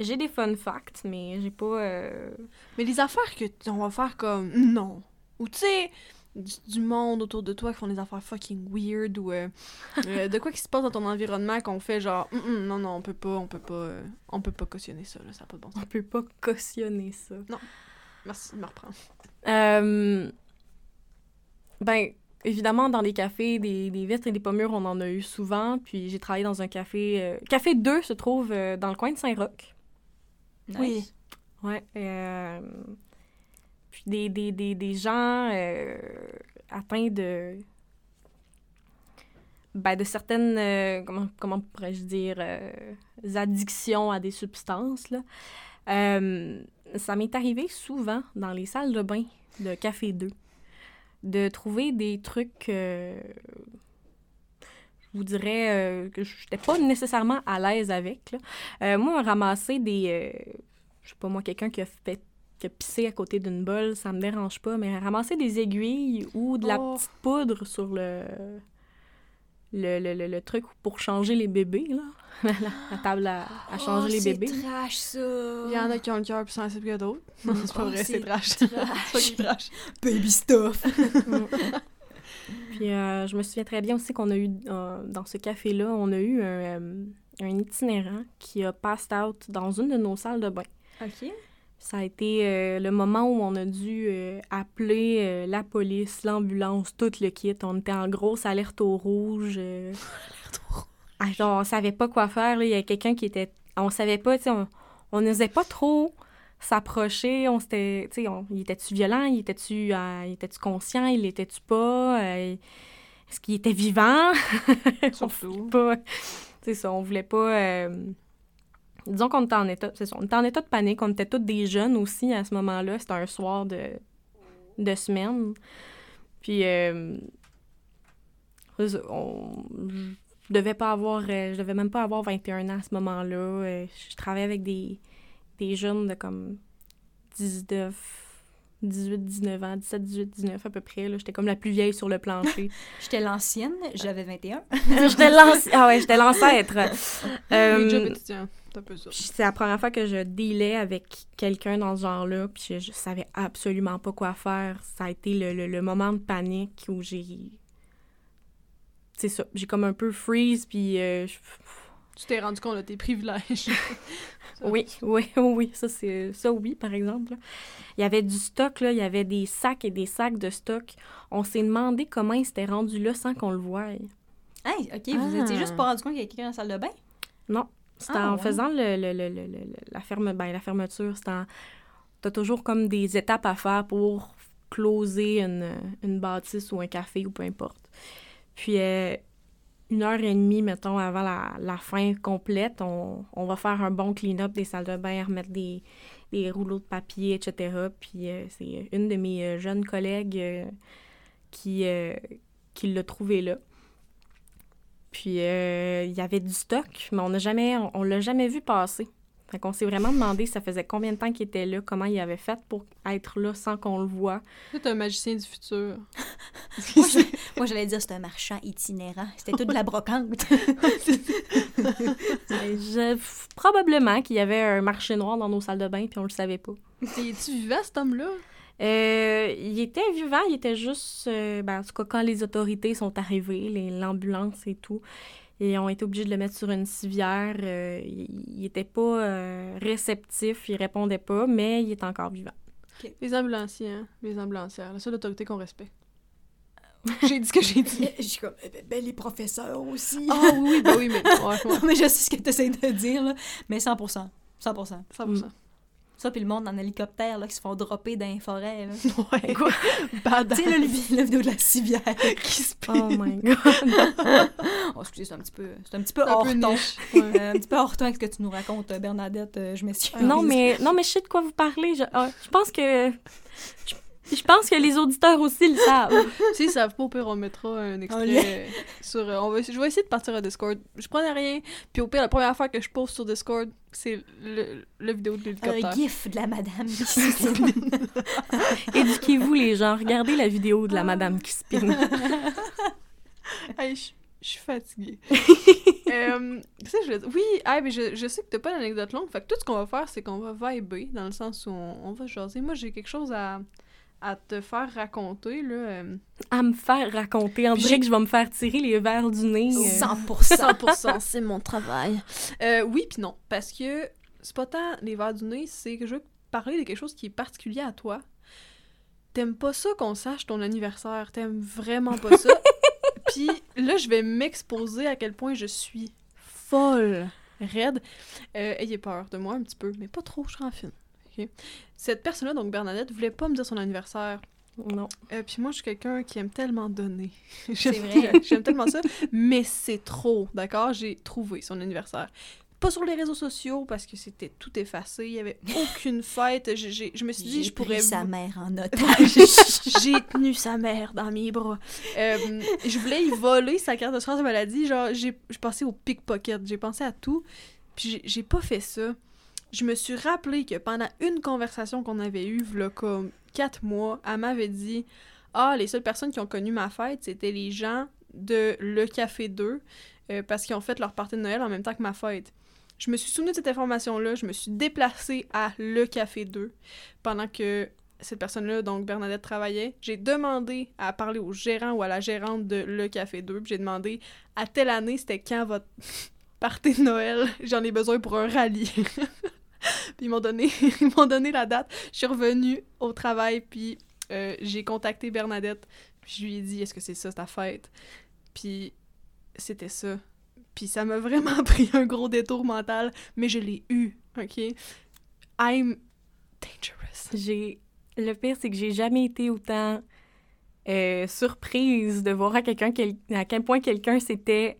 S3: J'ai des fun facts, mais j'ai pas... euh,
S2: Mais les affaires que on va faire comme non. Ou tu sais, du, du monde autour de toi qui font des affaires fucking weird ou euh, euh, de quoi qui se passe dans ton environnement qu'on fait genre Hum, hum, non non on peut pas on peut pas on peut pas cautionner ça là ça a pas de bon sens.
S3: On peut pas cautionner ça.
S2: Merci de me reprendre.
S3: Ben, évidemment, dans les cafés, des, des vitres et des pommures, on en a eu souvent. Puis j'ai travaillé dans un café... euh, Café 2 se trouve euh, dans le coin de Saint-Roch.
S1: Nice.
S3: Ouais. euh, Puis des, des, des, des gens euh, atteints de... Ben, de certaines... euh, comment, comment pourrais-je dire... addictions à des substances, là. Ça m'est arrivé souvent dans les salles de bain de Café 2 de trouver des trucs, vous dirais, euh, que je n'étais pas nécessairement à l'aise avec. là. Euh, moi, ramasser des, euh, je sais pas moi, quelqu'un qui a fait pissé à côté d'une bolle, ça me dérange pas, mais ramasser des aiguilles ou de la
S2: Oh.
S3: petite poudre sur le, le, le, le- le truc pour changer les bébés, là. la, la table à, à changer les bébés.
S1: Oh, C'est trash, ça.
S2: Il y en a qui ont le cœur plus sensible que d'autres. c'est pas
S1: Oh,
S2: vrai,
S1: c'est
S2: trash.
S1: trash.
S2: trash.
S1: Baby stuff.
S3: Puis euh, je me souviens très bien aussi qu'on a eu, euh, dans ce café-là, on a eu un, euh, un itinérant qui a passed out dans une de nos salles de bain.
S1: OK.
S3: Ça a été euh, le moment où on a dû appeler la police, l'ambulance, tout le kit. On était en grosse alerte au rouge. euh. Ah, genre, on savait pas quoi faire. Il y a quelqu'un qui était... On savait pas, tu sais, on on n'osait pas trop s'approcher. On s'était... Tu sais, on- il était-tu violent? Il était-tu euh, il était-tu conscient? Il était-tu pas? Euh, Est-ce qu'il était vivant? On
S2: Surtout.
S3: pas. C'est ça, on voulait pas. euh, Disons qu'on était en état. C'est ça, on était en état de panique. On était tous des jeunes aussi à ce moment-là. C'était un soir de, de semaine. Puis. on... Je devais pas avoir. Je devais même pas avoir 21 ans à ce moment-là. Je travaillais avec des, des jeunes de comme 19. 18, 19 ans, 17, 18, 19 à peu près. là. J'étais comme la plus vieille sur le plancher.
S1: J'étais l'ancienne, j'avais 21.
S3: j'étais l'ancêtre. Ah ouais, j'étais l'ancêtre. Euh,
S2: étudiants, c'est
S3: la première fois que je dealais avec quelqu'un dans ce genre-là, puis je, je savais absolument pas quoi faire. Ça a été le, le- le moment de panique où j'ai... C'est ça, j'ai comme un peu freeze, puis... euh, je-
S2: Tu t'es rendu compte de tes privilèges.
S3: Oui, oui, oui, ça c'est... Ça oui, par exemple. là. Il y avait du stock, là, il y avait des sacs et des sacs de stock. On s'est demandé comment ils s'étaient rendus là sans qu'on le voie.
S1: Hey, OK, vous
S3: Ah.
S1: étiez juste pas rendu compte qu'il y avait quelqu'un dans la salle de bain?
S3: Non. C'était
S1: Ah,
S3: en
S1: ouais.
S3: faisant le, le- le- le- le- la, ferme, ben, la fermeture. C'était en... T'as toujours comme des étapes à faire pour closer une, une bâtisse ou un café ou peu importe. Puis, euh, une heure et demie, mettons, avant la, fin complète, on, va faire un bon clean-up des salles de bain, remettre des, rouleaux de papier, etc. Puis, euh, c'est une de mes euh, jeunes collègues euh, qui, l'a trouvé là. Puis il y avait du stock, mais on n'a jamais, on l'a jamais vu passer. Fait qu'on s'est vraiment demandé ça faisait combien de temps qu'il était là, comment il avait fait pour être là sans qu'on le voit.
S2: C'est un magicien du futur.
S1: Moi, j'allais dire c'est un marchand itinérant. C'était toute de la brocante.
S3: Je- probablement qu'il y avait un marché noir dans nos salles de bain puis on le savait pas.
S2: Es-tu vivant, cet homme-là?
S3: Euh, il était vivant, il était juste, euh, ben, en tout cas quand les autorités sont arrivées, les- l'ambulance et tout, et ont été obligés de le mettre sur une civière. euh, il, il était pas euh, réceptif, il répondait pas, mais il est encore vivant.
S2: Les ambulanciers, hein? Les ambulancières. La seule autorité qu'on respecte. J'ai dit ce que j'ai dit.
S1: Suis comme, ben, ben, les professeurs aussi.
S2: Ah oui, oui, bah oui, mais... Ouais, ouais.
S1: mais je sais ce que tu essaies de dire, là. Mais 100 100 100%
S2: 100%.
S1: Ça, puis le monde en hélicoptère, là, qui se font dropper dans les forêts, là.
S2: Ouais. Bad.
S1: tu sais, le, la vidéo de la civière.
S2: qui se
S3: Oh my god.
S1: Oh, excusez, c'est un petit peu, c'est un petit peu hors ton.
S2: Ouais.
S1: Euh, un petit peu hors ton avec ce que tu nous racontes, euh, Bernadette. euh, je m'excuse.
S3: non, mais, non, mais je sais de quoi vous parlez. Je, ah, je pense que. Je, Puis je pense que les auditeurs aussi le savent.
S2: S'ils savent pas, au pire, on mettra un extrait sur... euh, on va, je vais essayer de partir à Discord. Je prenais rien, puis au pire, la première fois que je poste sur Discord, c'est le, le vidéo de l'hélicoptère.
S1: Un gif de la madame.
S3: Éduquez-vous les gens, regardez la vidéo de la madame qui spin.
S2: Hey, je je suis fatiguée. euh, je? Oui, hey, mais je, je sais que t'as pas d'anecdote longue. Fait que tout ce qu'on va faire, c'est qu'on va vibrer, dans le sens où on, on va jaser. Moi, j'ai quelque chose à, à te faire raconter, là. euh,
S3: À me faire raconter, on dirait que je vais me faire tirer les verres du nez. euh.
S1: 100%.
S2: 100%, c'est mon travail. Euh, oui puis non, parce que c'est pas tant les verres du nez, c'est que je veux parler de quelque chose qui est particulier à toi. T'aimes pas ça qu'on sache ton anniversaire, t'aimes vraiment pas ça. Puis là, je vais m'exposer à quel point je suis folle, raide. Euh, ayez peur de moi un petit peu, mais pas trop, je suis en fine. Ok? Cette personne-là, donc Bernadette, voulait pas me dire son anniversaire.
S3: Non.
S2: Euh, puis moi, je suis quelqu'un qui aime tellement donner.
S1: C'est vrai.
S2: J'aime tellement ça. Mais c'est trop, d'accord? J'ai trouvé son anniversaire. Pas sur les réseaux sociaux parce que c'était tout effacé. Il y avait aucune fête. J'ai- j'ai- je me suis dit,
S1: J'ai
S2: je pourrais.
S1: pris sa mère en otage.
S2: J'ai tenu sa mère dans mes bras. Euh, je voulais y voler sa carte d'assurance maladie. Genre, j'ai j'ai pensé au pickpocket. J'ai pensé à tout. Puis j'ai- j'ai pas fait ça. Je me suis rappelé que pendant une conversation qu'on avait eue, v'là comme quatre mois, elle m'avait dit Ah, les seules personnes qui ont connu ma fête, c'était les gens de Le Café 2 euh, parce qu'ils ont fait leur partie de Noël en même temps que ma fête. Je me suis souvenu de cette information-là. Je me suis déplacée à Le Café 2 pendant que cette personne-là, donc Bernadette, travaillait. J'ai demandé à parler au gérant ou à la gérante de Le Café 2. puis J'ai demandé à telle année, c'était quand votre party de Noël? J'en ai besoin pour un rallye. ils m'ont donné, ils m'ont donné la date. Je suis revenue au travail, puis euh, j'ai contacté Bernadette. Puis je lui ai dit, est-ce que c'est ça ta fête? Puis c'était ça. Puis ça m'a vraiment pris un gros détour mental, mais je l'ai eu, ok? I'm dangerous.
S3: J'ai le pire c'est que j'ai jamais été autant euh, surprise de voir à quel- à quel point quelqu'un s'était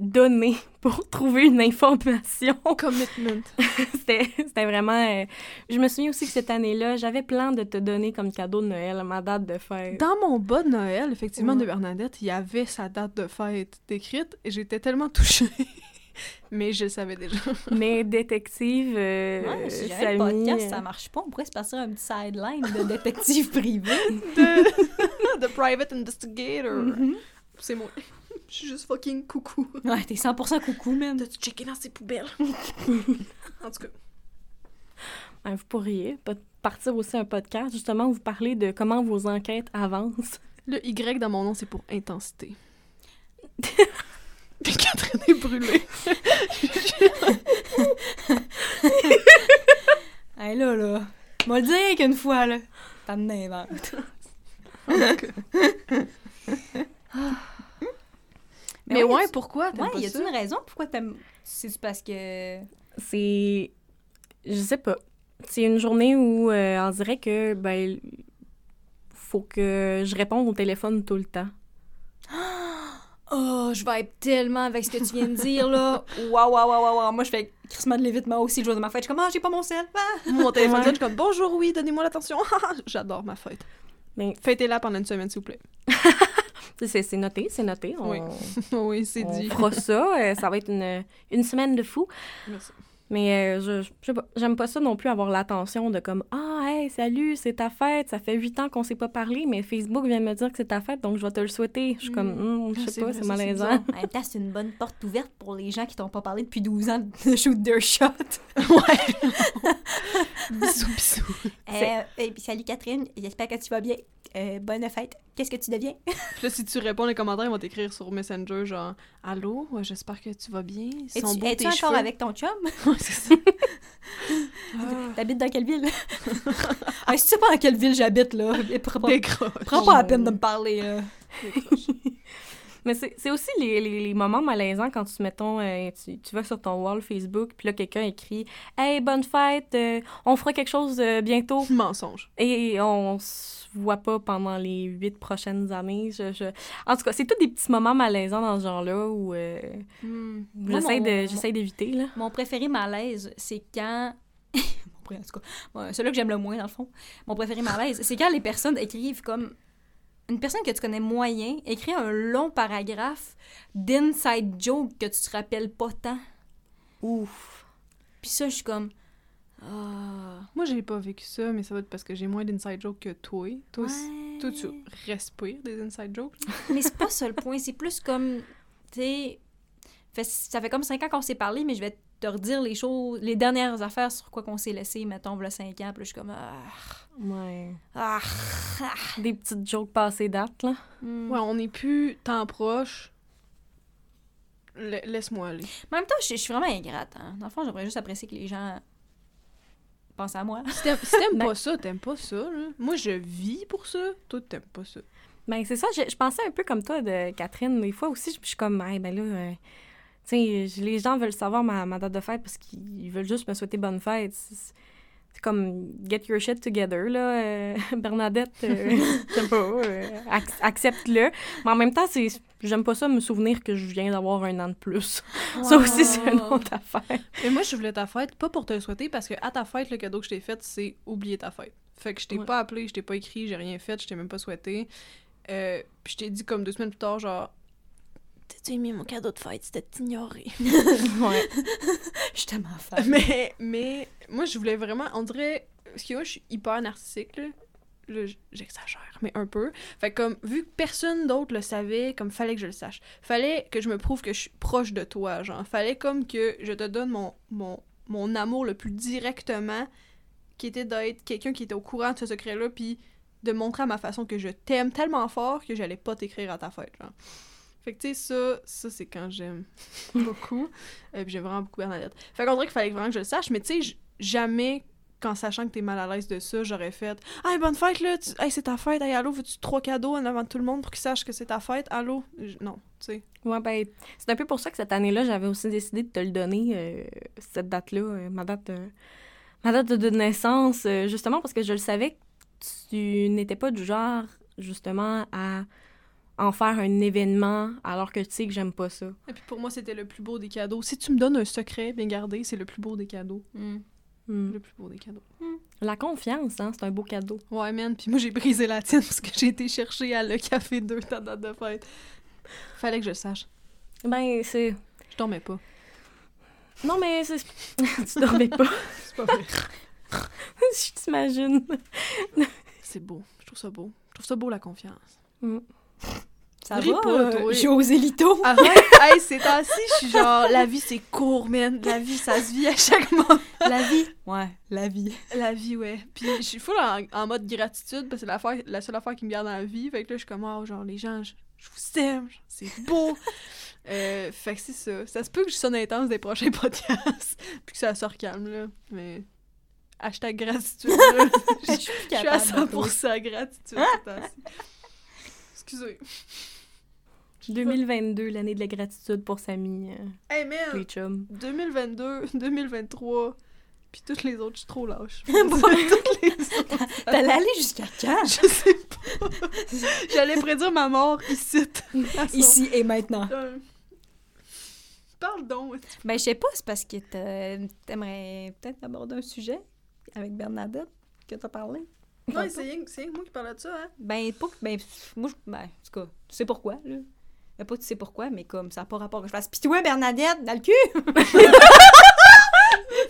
S3: donné pour trouver une information.
S2: Commitment.
S3: c'était c'était vraiment euh, je me souviens aussi que cette année-là, j'avais plein de te donner comme cadeau de Noël ma date de fête.
S2: Dans mon bas de Noël, effectivement,
S3: Ouais.
S2: de Bernadette, il y avait sa date de fête décrite et j'étais tellement touchée. Mais je le savais déjà.
S3: Mais détective euh,
S1: Ouais, si
S3: Samy,
S1: podcast,
S3: euh,
S1: ça marche pas. On pourrait se passer un petit sideline de détective privé.
S2: De... The Private Investigator.
S1: Mhm.
S2: C'est moi. Je suis juste fucking coucou.
S1: Ouais, t'es 100% coucou, man.
S2: T'as-tu checké dans ses poubelles? en tout cas.
S3: Ben, vous pourriez partir aussi un podcast, justement, où vous parlez de comment vos enquêtes avancent.
S2: Le Y dans mon nom, c'est pour intensité. Puis Catherine est brûlée.
S1: Hey, là, là. Moi le dire qu'une fois, là. T'as de
S2: Mais ouais,
S1: tu-
S2: pourquoi? T'aimes
S1: Ouais,
S2: pas
S1: y a une raison pourquoi t'aimes. C'est parce que.
S3: C'est. Je sais pas. C'est une journée où euh, on dirait que, ben, faut que je réponde au téléphone tout le temps.
S1: Oh, je vais être tellement avec ce que tu viens de dire, là. Waouh, waouh, waouh, waouh. Moi, je fais crissement de l'évitement aussi le jour de ma fête. Je suis comme, ah, j'ai pas mon sel. Ah.
S2: Mon téléphone sonne, je suis comme bonjour, oui, donnez-moi l'attention. J'adore ma fête.
S3: Mais
S2: Fêtez-la pendant une semaine, s'il vous plaît.
S3: C'est noté, c'est noté. On,
S2: Oui. oui, c'est
S3: on
S2: dit.
S3: fera ça. euh, ça va être une, une semaine de fou.
S2: Merci.
S3: Mais euh, je, je sais pas, j'aime pas ça non plus avoir l'attention de comme Ah, hey, salut, c'est ta fête. Ça fait huit ans qu'on s'est pas parlé, mais Facebook vient me dire que c'est ta fête, donc je vais te le souhaiter. Je suis comme, Hum, je
S2: Ah,
S3: sais
S2: c'est
S3: pas,
S2: vrai,
S3: c'est malaisant.
S1: En même temps, c'est une bonne porte ouverte pour les gens qui t'ont pas parlé depuis 12 ans de shoot their shot.
S2: Ouais. bisous, bisous.
S1: Euh, et puis salut Catherine, j'espère que tu vas bien. Euh, bonne fête. Qu'est-ce que tu deviens?
S2: Puis là, si tu réponds les commentaires, ils vont t'écrire sur Messenger, genre Allô, j'espère que tu vas bien. Ils
S1: Es-tu
S2: sont beaux
S1: es-tu
S2: tes
S1: encore
S2: cheveux.
S1: avec ton chum?
S2: C'est ça.
S1: T'habites dans quelle ville? ah, si tu sais pas dans quelle ville j'habite, là, prends pas, prends pas la peine de me parler. là.
S3: Mais c'est c'est aussi les, les, les moments malaisants quand tu, mettons, euh, tu, tu vas sur ton wall Facebook, puis là, quelqu'un écrit Hey, bonne fête, euh, on fera quelque chose euh, bientôt.
S2: Mensonge.
S3: Et on se voit pas pendant les huit prochaines années. Je, je- En tout cas, c'est tous des petits moments malaisants dans ce genre-là où euh,
S2: Hmm.
S1: Moi,
S3: j'essaie
S1: mon-
S3: d'éviter. là.
S1: Mon préféré malaise, c'est quand. mon en tout cas. Celui que j'aime le moins, dans le fond. Mon préféré malaise, c'est quand les personnes écrivent comme. Une personne que tu connais moyen écrit un long paragraphe d'inside joke que tu te rappelles pas tant.
S3: Ouf.
S1: Puis ça, je suis comme. Ah.
S2: Moi, j'ai pas vécu ça, mais ça va être parce que j'ai moins d'inside jokes que toi. Toi, c-
S1: Ouais.
S2: toi, tu respires des inside jokes.
S1: Mais c'est pas ça le point. C'est plus comme. Tu sais. Ça fait comme cinq ans qu'on s'est parlé, mais je vais te redire les choses, les dernières affaires sur quoi qu'on s'est laissé, mettons, voilà cinq ans. Puis là, je suis comme. Ah.
S3: Ouais.
S1: Ah.
S3: Des petites jokes passées date, là.
S1: Hmm.
S2: Ouais, on n'est plus tant proche. La- Laisse-moi aller.
S1: Mais en même temps, je, je suis vraiment ingrate. Hein. Dans le fond, j'aimerais juste apprécier que les gens pensent à moi.
S2: Si t'aimes pas ça, t'aimes pas ça. Là. Moi, je vis pour ça. Toi, t'aimes pas ça.
S3: Ben, c'est ça, je, je pensais un peu comme toi, de Catherine. Des fois aussi, je, je suis comme, hey, ben là, euh, tu sais, les gens veulent savoir ma, ma date de fête parce qu'ils veulent juste me souhaiter bonne fête. C'est comme, get your shit together, là. euh, Bernadette, euh, je sais pas, euh, ac- accepte-le. Mais en même temps, c'est j'aime pas ça me souvenir que je viens d'avoir un an de plus. Ça aussi, c'est une autre affaire.
S2: Mais moi, je voulais ta fête, pas pour te le souhaiter, parce que à ta fête, le cadeau que je t'ai fait, c'est oublier ta fête. Fait que je t'ai
S3: Ouais.
S2: pas appelé, je t'ai pas écrit, j'ai rien fait, je t'ai même pas souhaité. Euh, puis je t'ai dit comme deux semaines plus tard, genre. T'as-tu aimé mon cadeau de fête? C'était ignoré.
S3: Ouais.
S1: Je suis tellement fan.
S2: mais, mais moi, je voulais vraiment. On dirait. Parce que moi, je suis hyper narcissique, là. Là, j'exagère, mais un peu. Fait que comme, vu que personne d'autre le savait, comme, fallait que je le sache. Fallait que je me prouve que je suis proche de toi, genre. Fallait comme que je te donne mon, mon, mon amour le plus directement, qui était d'être quelqu'un qui était au courant de ce secret-là, puis de montrer à ma façon que je t'aime tellement fort que j'allais pas t'écrire à ta fête, genre. Fait que, tu sais, ça, ça c'est quand j'aime beaucoup. Euh, puis j'aime vraiment beaucoup Bernadette. Fait qu'on dirait qu'il fallait vraiment que je le sache, mais tu sais, jamais, qu'en sachant que t'es mal à l'aise de ça, j'aurais fait « Hey, bonne fête, là! Hey, c'est ta fête! Hey, allô, veux-tu trois cadeaux en avant de tout le monde pour qu'ils sachent que c'est ta fête? Allô? Non, tu sais.
S3: Ouais, ben, c'est un peu pour ça que cette année-là, j'avais aussi décidé de te le donner, euh, cette date-là, euh, ma date, ma date de naissance, euh, justement parce que je le savais que tu n'étais pas du genre, justement, à en faire un événement alors que tu sais que j'aime pas ça.
S2: Et puis pour moi, c'était le plus beau des cadeaux. Si tu me donnes un secret bien gardé, c'est le plus beau des cadeaux.
S1: Hmm.
S3: Hmm.
S2: Le plus beau des cadeaux.
S3: La confiance, hein, c'est un beau cadeau.
S2: Ouais, man. Puis moi, j'ai brisé la tienne parce que j'ai été chercher à Le Café 2 ta date de fête. Fallait que je le sache.
S3: Ben, c'est...
S2: Je dormais pas.
S3: Non, mais c'est... tu dormais pas,
S2: C'est pas vrai.
S3: je t'imagine.
S2: c'est beau. Je trouve ça beau. Je trouve ça beau, la confiance.
S1: Ça
S2: Ris
S1: va,
S2: pas,
S1: euh,
S2: toi?
S1: José Lito?
S2: Arrête! hey, c'est temps-ci, je suis genre, la vie c'est court, man. La vie, ça se vit à chaque moment.
S1: La vie? Ouais, la vie.
S2: La vie, ouais. Puis je suis full en, en mode gratitude parce que c'est la seule affaire qui me garde la vie. Fait que là, je suis comme, oh, genre, les gens, je, je vous aime, genre, c'est beau. Euh, fait que c'est ça. Ça se peut que je sonne intense des prochains podcasts, puis que ça se recalme, là. Mais. Hashtag gratitude, là. Je
S1: suis
S2: à 100% gratitude temps-ci. Excusez.
S3: 2022, l'année de la gratitude pour Samy, euh,
S2: Hey, man!
S3: les chums.
S2: 2022, 2023, puis toutes les autres, je suis trop lâche. Toutes les autres,
S1: T'allais aller jusqu'à quand?
S2: je sais pas. J'allais prédire ma mort ici.
S1: Ici et maintenant.
S2: Euh, Parle donc.
S1: Ben, je sais pas, c'est parce que t'a- t'aimerais peut-être aborder un sujet avec Bernadette que t'as parlé.
S2: Non, c'est moi qui parlais de ça, hein.
S1: Ben, pas que. Ben, moi, je. Ben, en tout cas, tu sais pourquoi, là. Ben, pas tu sais pourquoi, mais comme ça n'a pas rapport que je fasse. Pis toi, Bernadette, dans le cul!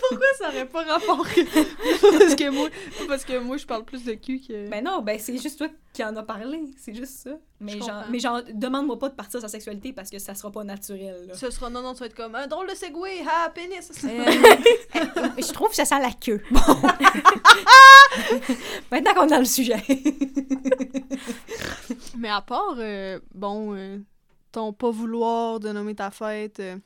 S2: Pourquoi ça aurait pas rapport parce que moi, parce que moi, je parle plus de cul que...
S1: Ben non, ben c'est juste toi qui en as parlé. C'est juste ça. Mais
S2: Je
S1: genre, mais genre, demande-moi pas de partir sa sexualité parce que ça sera pas naturel, là.
S2: Ce sera non, non, tu vas être comme un drôle de segway, ha, pénis.
S1: Euh, je trouve que ça sent la queue. Bon. Maintenant qu'on est dans le sujet.
S2: Mais à part, euh, bon, euh, ton pas vouloir de nommer ta fête, euh,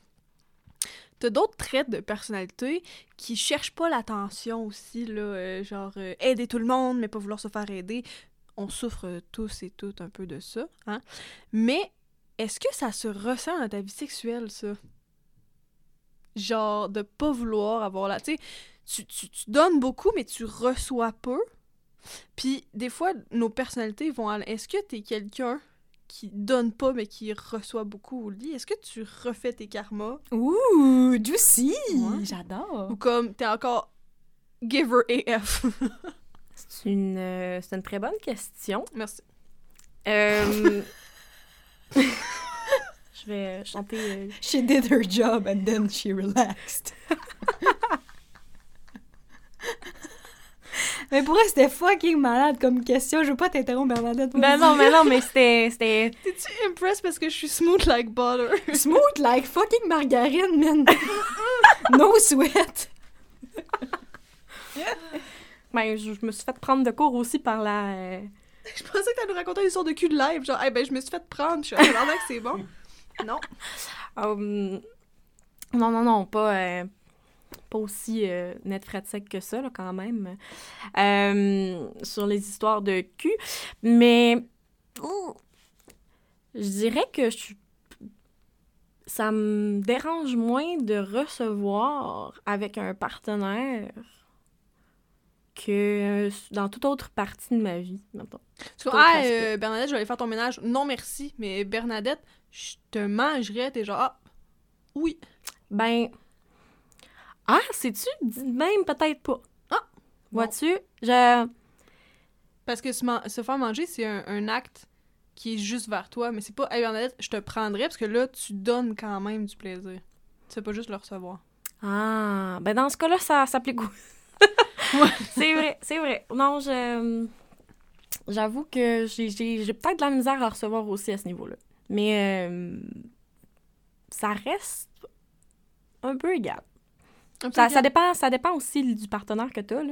S2: t'as d'autres traits de personnalité qui cherchent pas l'attention aussi, là, euh, genre euh, aider tout le monde, mais pas vouloir se faire aider. On souffre tous et toutes un peu de ça, hein. Mais est-ce que ça se ressent dans ta vie sexuelle, ça? Genre, de pas vouloir avoir la... Tu tu, tu, donnes beaucoup, mais tu reçois peu. Puis, des fois, nos personnalités vont Est-ce que t'es quelqu'un qui donne pas, mais qui reçoit beaucoup au lit? Est-ce que tu refais tes karmas?
S1: Ouh, juicy!
S2: Ouais.
S1: J'adore.
S2: Ou comme, t'es encore giver AF?
S3: C'est une, euh, c'est une très bonne question.
S2: Merci.
S3: Euh, je vais chanter. euh,
S1: She did her job and then she relaxed. Mais pour elle, c'était fucking malade comme question. Je veux pas t'interrompre, Bernadette.
S3: Ben non, mais non, mais c'était. c'était...
S2: T'es-tu impressed parce que je suis smooth like butter?
S1: Smooth like fucking margarine, man. no sweat.
S3: Ben, je, je me suis fait prendre de cours aussi par la. euh,
S2: Je pensais que t'allais nous raconter une histoire de cul de live. Genre, eh ben, je me suis fait prendre. Je suis allée que c'est bon. Non.
S3: Hum, non, non, non, pas, euh, pas aussi euh, net frais de sec que ça, là, quand même, euh, sur les histoires de cul. Mais ouh, je dirais que je, ça me dérange moins de recevoir avec un partenaire que dans toute autre partie de ma vie, D'autres
S2: ah, euh, Bernadette, je vais aller faire ton ménage. Non, merci. Mais Bernadette, je te mangerais. T'es genre, ah, oui.
S3: Ben. Ah, sais-tu? Même, peut-être pas.
S2: Ah!
S3: Vois-tu? Je.
S2: Parce que se, man- se faire manger, c'est un, un acte qui est juste vers toi. Mais c'est pas, hey Bernadette, je te prendrais. Parce que là, tu donnes quand même du plaisir. Tu fais pas juste le recevoir.
S3: Ah, ben dans ce cas-là, ça s'applique. au- c'est vrai, c'est vrai. Non, je. J'avoue que j'ai peut-être de la misère à recevoir aussi à ce niveau-là. Mais. euh, ça reste un peu égal. Ça, ça, dépend, ça dépend aussi du partenaire que tu as.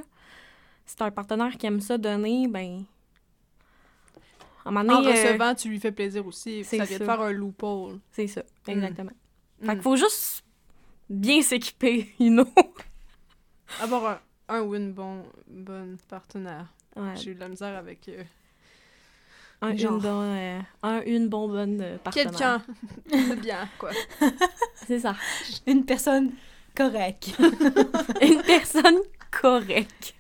S3: Si tu un partenaire qui aime ça donner, ben. À un moment
S2: En
S3: euh,
S2: recevant, tu lui fais plaisir aussi. Ça vient de faire un loophole.
S3: c'est ça, exactement. Fait
S2: Mm.
S3: qu'il faut juste bien s'équiper, you know.
S2: Avoir un, un ou une bon, bonne partenaire.
S3: Ouais.
S2: J'ai eu de la misère avec euh,
S3: Un,
S2: genre.
S3: une, bon, euh, un, une bon, bonne euh, partenaire.
S2: quelqu'un de bien, quoi.
S3: C'est ça.
S1: Une personne correcte.
S3: Une personne correcte.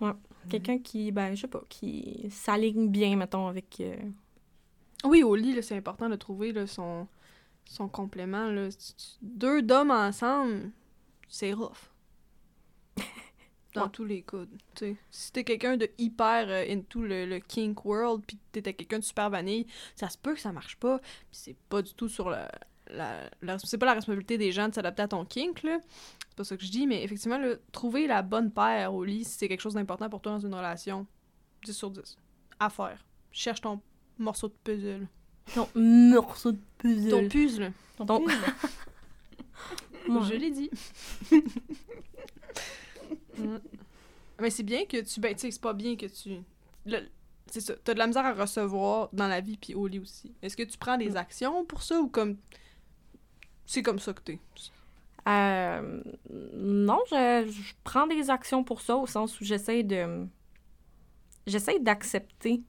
S3: ouais. Quelqu'un qui, ben, je sais pas, qui s'aligne bien, mettons, avec... euh,
S2: Oui, au lit, là, c'est important de trouver là, son, son complément. Là. Deux d'hommes ensemble, c'est rough. Dans
S3: Ouais.
S2: tous les cas. tu sais. Si t'es quelqu'un de hyper euh, into le, le kink world, puis t'étais quelqu'un de super vanille, ça se peut que ça marche pas. Puis c'est pas du tout sur la. La, la- c'est pas la responsabilité des gens de s'adapter à ton kink, là. C'est pas ça que je dis, mais effectivement, là, trouver la bonne paire au lit, si c'est quelque chose d'important pour toi dans une relation, 10 sur 10. À faire. Cherche ton morceau de puzzle.
S3: ton morceau de puzzle.
S2: Ton puzzle.
S1: Ton.
S3: Ouais.
S2: Je l'ai dit. Mm. Mais c'est bien que tu. Ben, tu sais, c'est pas bien que tu. le- C'est ça. T'as de la misère à recevoir dans la vie puis au lit aussi. Est-ce que tu prends des actions pour ça ou comme. C'est comme ça que t'es?
S3: Euh, non, je, je prends des actions pour ça, au sens où j'essaie de... J'essaie d'accepter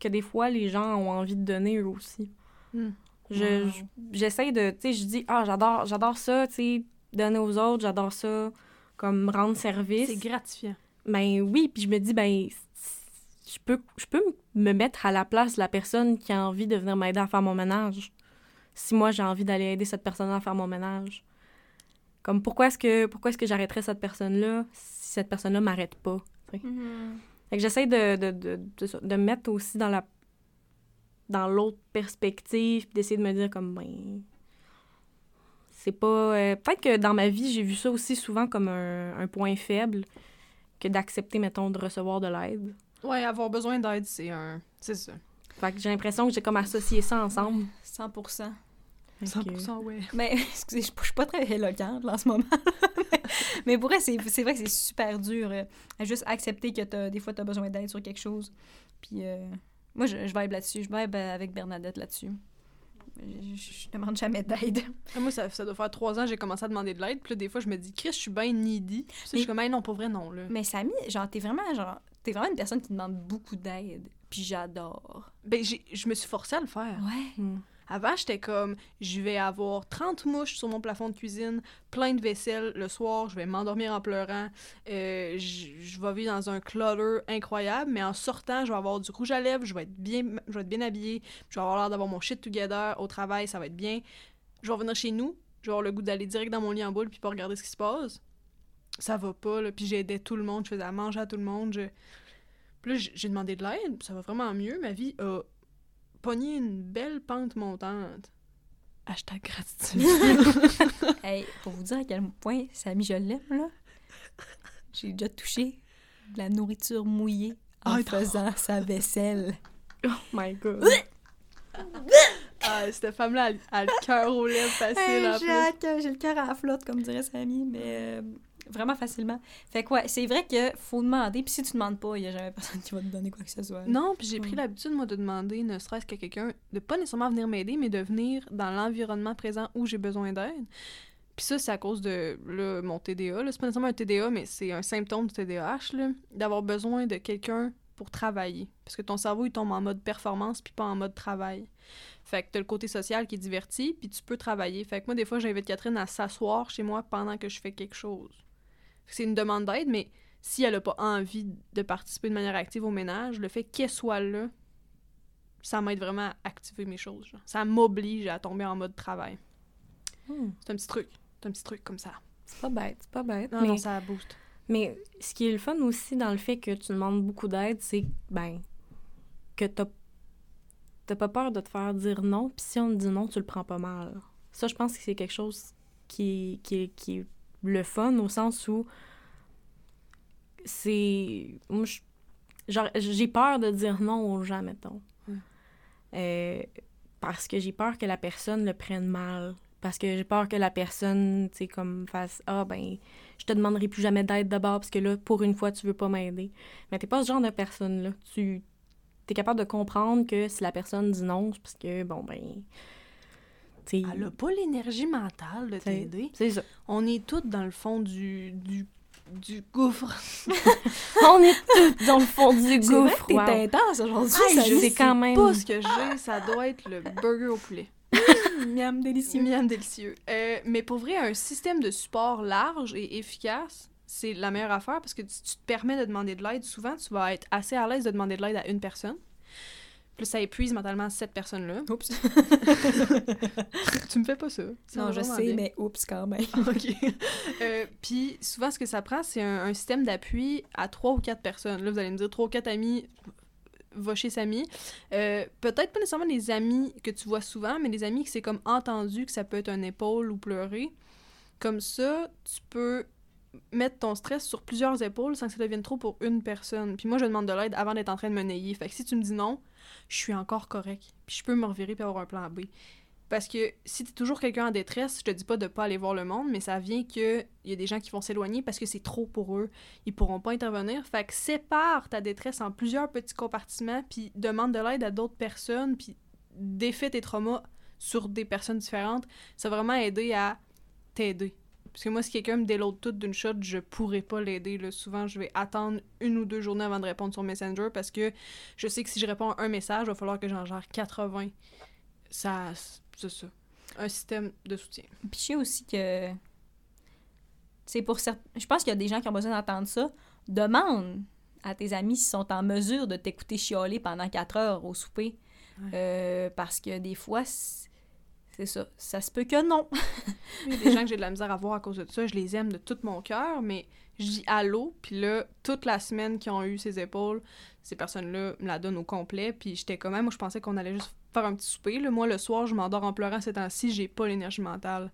S3: que des fois, les gens ont envie de donner eux aussi.
S2: Hmm.
S3: Je,
S1: Wow.
S3: je- j'essaie de, tu sais, je dis, ah, j'adore, j'adore ça, tu sais, donner aux autres, j'adore ça, comme rendre service.
S2: C'est gratifiant.
S3: Ben oui, puis je me dis, ben, je peux, je peux me mettre à la place de la personne qui a envie de venir m'aider à faire mon ménage. Si moi, j'ai envie d'aller aider cette personne à faire mon ménage. Comme, pourquoi est-ce que, pourquoi est-ce que j'arrêterais cette personne-là si cette personne-là m'arrête pas?
S1: Mhm.
S3: Fait que j'essaie de, de, de, de, ça- de me mettre aussi dans la dans l'autre perspective, d'essayer de me dire comme ben c'est pas euh, peut-être que dans ma vie, j'ai vu ça aussi souvent comme un, un point faible que d'accepter mettons de recevoir de l'aide.
S2: Ouais, avoir besoin d'aide, c'est un. C'est ça.
S3: Fait que j'ai l'impression que j'ai comme associé ça ensemble.
S1: 100
S3: Fait que-
S2: 100%, ouais.
S1: Mais, excusez, je je suis pas très éloquente là, en ce moment. mais, mais pour vrai, c'est vrai que c'est super dur euh, à juste accepter que t'as- des fois, tu as besoin d'aide sur quelque chose. Puis euh, moi, je, je vibe là-dessus. Je vibe euh, avec Bernadette là-dessus. Je, je, demande jamais d'aide.
S2: Ah, Moi, ça, ça doit faire trois ans que j'ai commencé à demander de l'aide. Puis là, des fois, je me dis, Chris, je suis bien needy. Puis ça, je suis
S1: Mais-
S2: comme, hey, non, pas vrai, non, là.
S1: Mais Samy, genre, t'es vraiment, genre, t'es vraiment une personne qui demande beaucoup d'aide. Puis j'adore.
S2: Ben, je me suis forcée à le faire.
S1: Ouais.
S3: Hmm.
S2: Avant, j'étais comme, je vais avoir 30 mouches sur mon plafond de cuisine, plein de vaisselle le soir, je vais m'endormir en pleurant, euh, je vais vivre dans un clutter incroyable, mais en sortant, je vais avoir du rouge à lèvres, je vais être bien, je vais habillée, je vais avoir l'air d'avoir mon shit together au travail, ça va être bien. Je vais revenir chez nous, je vais avoir le goût d'aller direct dans mon lit en boule puis pas regarder ce qui se passe. ça va pas, là. Puis j'aidais tout le monde, je faisais à manger à tout le monde. Je... Puis là, j'ai demandé de l'aide, ça va vraiment mieux. Ma vie a pogné une belle pente montante. Hashtag gratitude.
S1: Hey, pour vous dire à quel point Samy, je l'aime, là, j'ai déjà touché de la nourriture mouillée en
S2: Ah,
S1: faisant sa vaisselle.
S3: Oh my god.
S2: ah, cette femme-là, elle a le cœur aux lèvres facile,
S1: Hey, j'ai le cœur à la flotte, comme dirait Samy, mais euh, vraiment facilement. Fait que ouais, c'est vrai que faut demander, puis si tu demandes pas, il y a jamais personne qui va te donner quoi que ce soit.
S2: Non, puis j'ai pris l'habitude, moi, de demander, ne serait-ce qu'à quelqu'un, de pas nécessairement venir m'aider, mais de venir dans l'environnement présent où j'ai besoin d'aide. Puis ça, c'est à cause de là, mon TDA. là. C'est pas nécessairement un TDA, mais c'est un symptôme du TDAH, là, d'avoir besoin de quelqu'un pour travailler. Parce que ton cerveau, il tombe en mode performance, puis pas en mode travail. Fait que t'as le côté social qui est diverti, puis tu peux travailler. Fait que moi, des fois, j'invite Catherine à s'asseoir chez moi pendant que je fais quelque chose. C'est une demande d'aide, mais si elle a pas envie de participer de manière active au ménage, le fait qu'elle soit là, ça m'aide vraiment à activer mes choses. genre. Ça m'oblige à tomber en mode travail.
S3: Hmm,
S2: C'est un petit truc. C'est un petit truc comme ça.
S3: c'est pas bête, c'est pas bête.
S2: Non,
S3: mais,
S2: non, ça booste.
S3: mais ce qui est le fun aussi dans le fait que tu demandes beaucoup d'aide, c'est ben que t'as t'as pas peur de te faire dire non, puis si on te dit non, tu le prends pas mal. Ça, je pense que c'est quelque chose qui, qui, est- qui est le fun au sens où c'est. J'ai peur de dire non aux gens, mettons.
S2: Ouais.
S3: Euh, parce que j'ai peur que la personne le prenne mal. Parce que j'ai peur que la personne, tu sais, comme fasse Ah, ben, je te demanderai plus jamais d'aide d'abord parce que là, pour une fois, tu veux pas m'aider. Mais t'es pas ce genre de personne-là. Tu es capable de comprendre que si la personne dit non, c'est parce que, bon, ben.
S2: Elle a pas l'énergie mentale de
S3: c'est-
S2: t'aider.
S3: C'est ça.
S2: On est toutes dans le fond du, du, du gouffre.
S3: On est tous dans le fond du
S1: C'est
S3: gouffre.
S1: t'es
S3: wow.
S1: intense aujourd'hui, ça
S3: je sais quand même.
S2: Pas ce que j'ai, ça doit être le burger au poulet.
S1: miam délicieux.
S2: Miam délicieux. Euh, mais pour vrai, un système de support large et efficace, c'est la meilleure affaire parce que si tu te permets de demander de l'aide, souvent tu vas être assez à l'aise de demander de l'aide à une personne. Puis ça épuise mentalement cette personne-là.
S1: Oups.
S2: tu me fais pas ça. Ça
S1: non, je sais,
S2: bien.
S1: mais oups quand même.
S2: OK. Euh, Puis souvent, ce que ça prend, c'est un, un système d'appui à trois ou quatre personnes. Là, vous allez me dire trois ou quatre amis, va chez Samy. Euh, Peut-être pas nécessairement les amis que tu vois souvent, mais les amis que c'est comme entendu que ça peut être un épaule ou pleurer. Comme ça, tu peux mettre ton stress sur plusieurs épaules sans que ça devienne trop pour une personne. Puis moi, je demande de l'aide avant d'être en train de me nayer. Fait que si tu me dis non, je suis encore correct. Puis je peux me revirer puis avoir un plan B. Parce que si t'es toujours quelqu'un en détresse, je te dis pas de pas aller voir le monde, mais ça vient que il y a des gens qui vont s'éloigner parce que c'est trop pour eux. Ils pourront pas intervenir. Fait que sépare ta détresse en plusieurs petits compartiments, puis demande de l'aide à d'autres personnes, puis défais tes traumas sur des personnes différentes. Ça va vraiment aider à t'aider. Parce que moi, si quelqu'un me déload tout d'une shot, je pourrais pas l'aider. Souvent, je vais attendre une ou deux journées avant de répondre sur Messenger parce que je sais que si je réponds à un message, il va falloir que j'en gère 80. Ça, c'est ça. Un système de soutien.
S1: Puis je sais aussi que. C'est pour certains. Je pense qu'il y a des gens qui ont besoin d'entendre ça. Demande à tes amis s'ils sont en mesure de t'écouter chialer pendant 4 heures au souper.
S2: Ouais.
S1: Euh, parce que des fois, c'est c'est ça. Ça se peut que non.
S2: Il des gens que j'ai de la misère à voir à cause de ça. Je les aime de tout mon cœur, mais je dis allô, puis là, toute la semaine qu'ils ont eu ces épaules, ces personnes-là me la donnent au complet, puis j'étais quand même, moi je pensais qu'on allait juste faire un petit souper. Moi, le soir, je m'endors en pleurant ces temps-ci, j'ai pas l'énergie mentale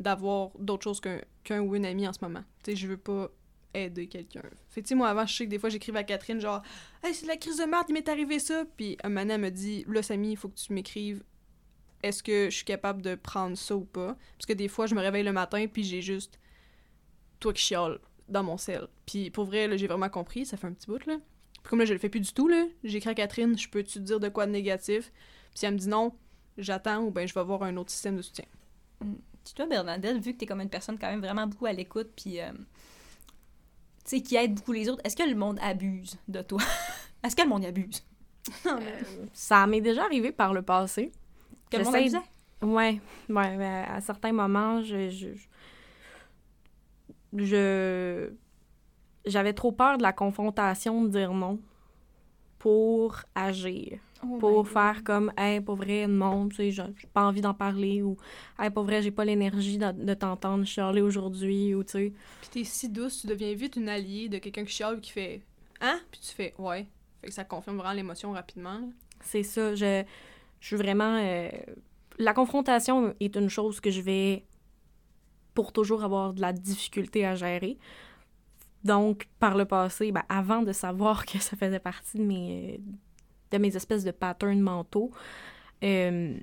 S2: d'avoir d'autre chose qu'un ou une amie en ce moment. Tu sais, je veux pas aider quelqu'un. Fait moi, avant, je sais que des fois, j'écrivais à Catherine, genre, « Hey, c'est la crise de merde, il m'est arrivé ça! » Puis un elle me dit, « Là, Samy, il faut que tu m'écrives est-ce que je suis capable de prendre ça ou pas? Parce que des fois, je me réveille le matin, puis j'ai juste toi qui chiale dans mon sel. Puis pour vrai, là, j'ai vraiment compris, ça fait un petit bout, là. Puis comme là, je le fais plus du tout, là, j'écris à Catherine, je peux-tu te dire de quoi de négatif? Puis si elle me dit non, j'attends ou ben je vais voir un autre système de soutien.
S1: Puis toi, Bernadette, vu que t'es comme une personne quand même vraiment beaucoup à l'écoute, puis. euh, tu sais, qui aide beaucoup les autres, est-ce que le monde abuse de toi? est-ce que le monde y abuse?
S3: Ça m'est déjà arrivé par le passé.
S1: Que le monde abusait?
S3: Ouais, ouais, à certains moments, je, je, je- j'avais trop peur de la confrontation de dire non pour agir.
S1: Oh
S3: pour faire comme hey pour vrai non tu sais j'ai pas envie d'en parler ou hey pour vrai j'ai pas l'énergie de, de t'entendre chialer aujourd'hui ou tu sais
S2: Puis t'es si douce, tu deviens vite une alliée de quelqu'un qui chiale qui fait Hein? Puis tu fais Ouais. Fait que ça confirme vraiment l'émotion rapidement.
S3: c'est ça je je suis vraiment euh, la confrontation est une chose que je vais pour toujours avoir de la difficulté à gérer donc par le passé ben, avant de savoir que ça faisait partie de mes de mes espèces de patterns mentaux euh,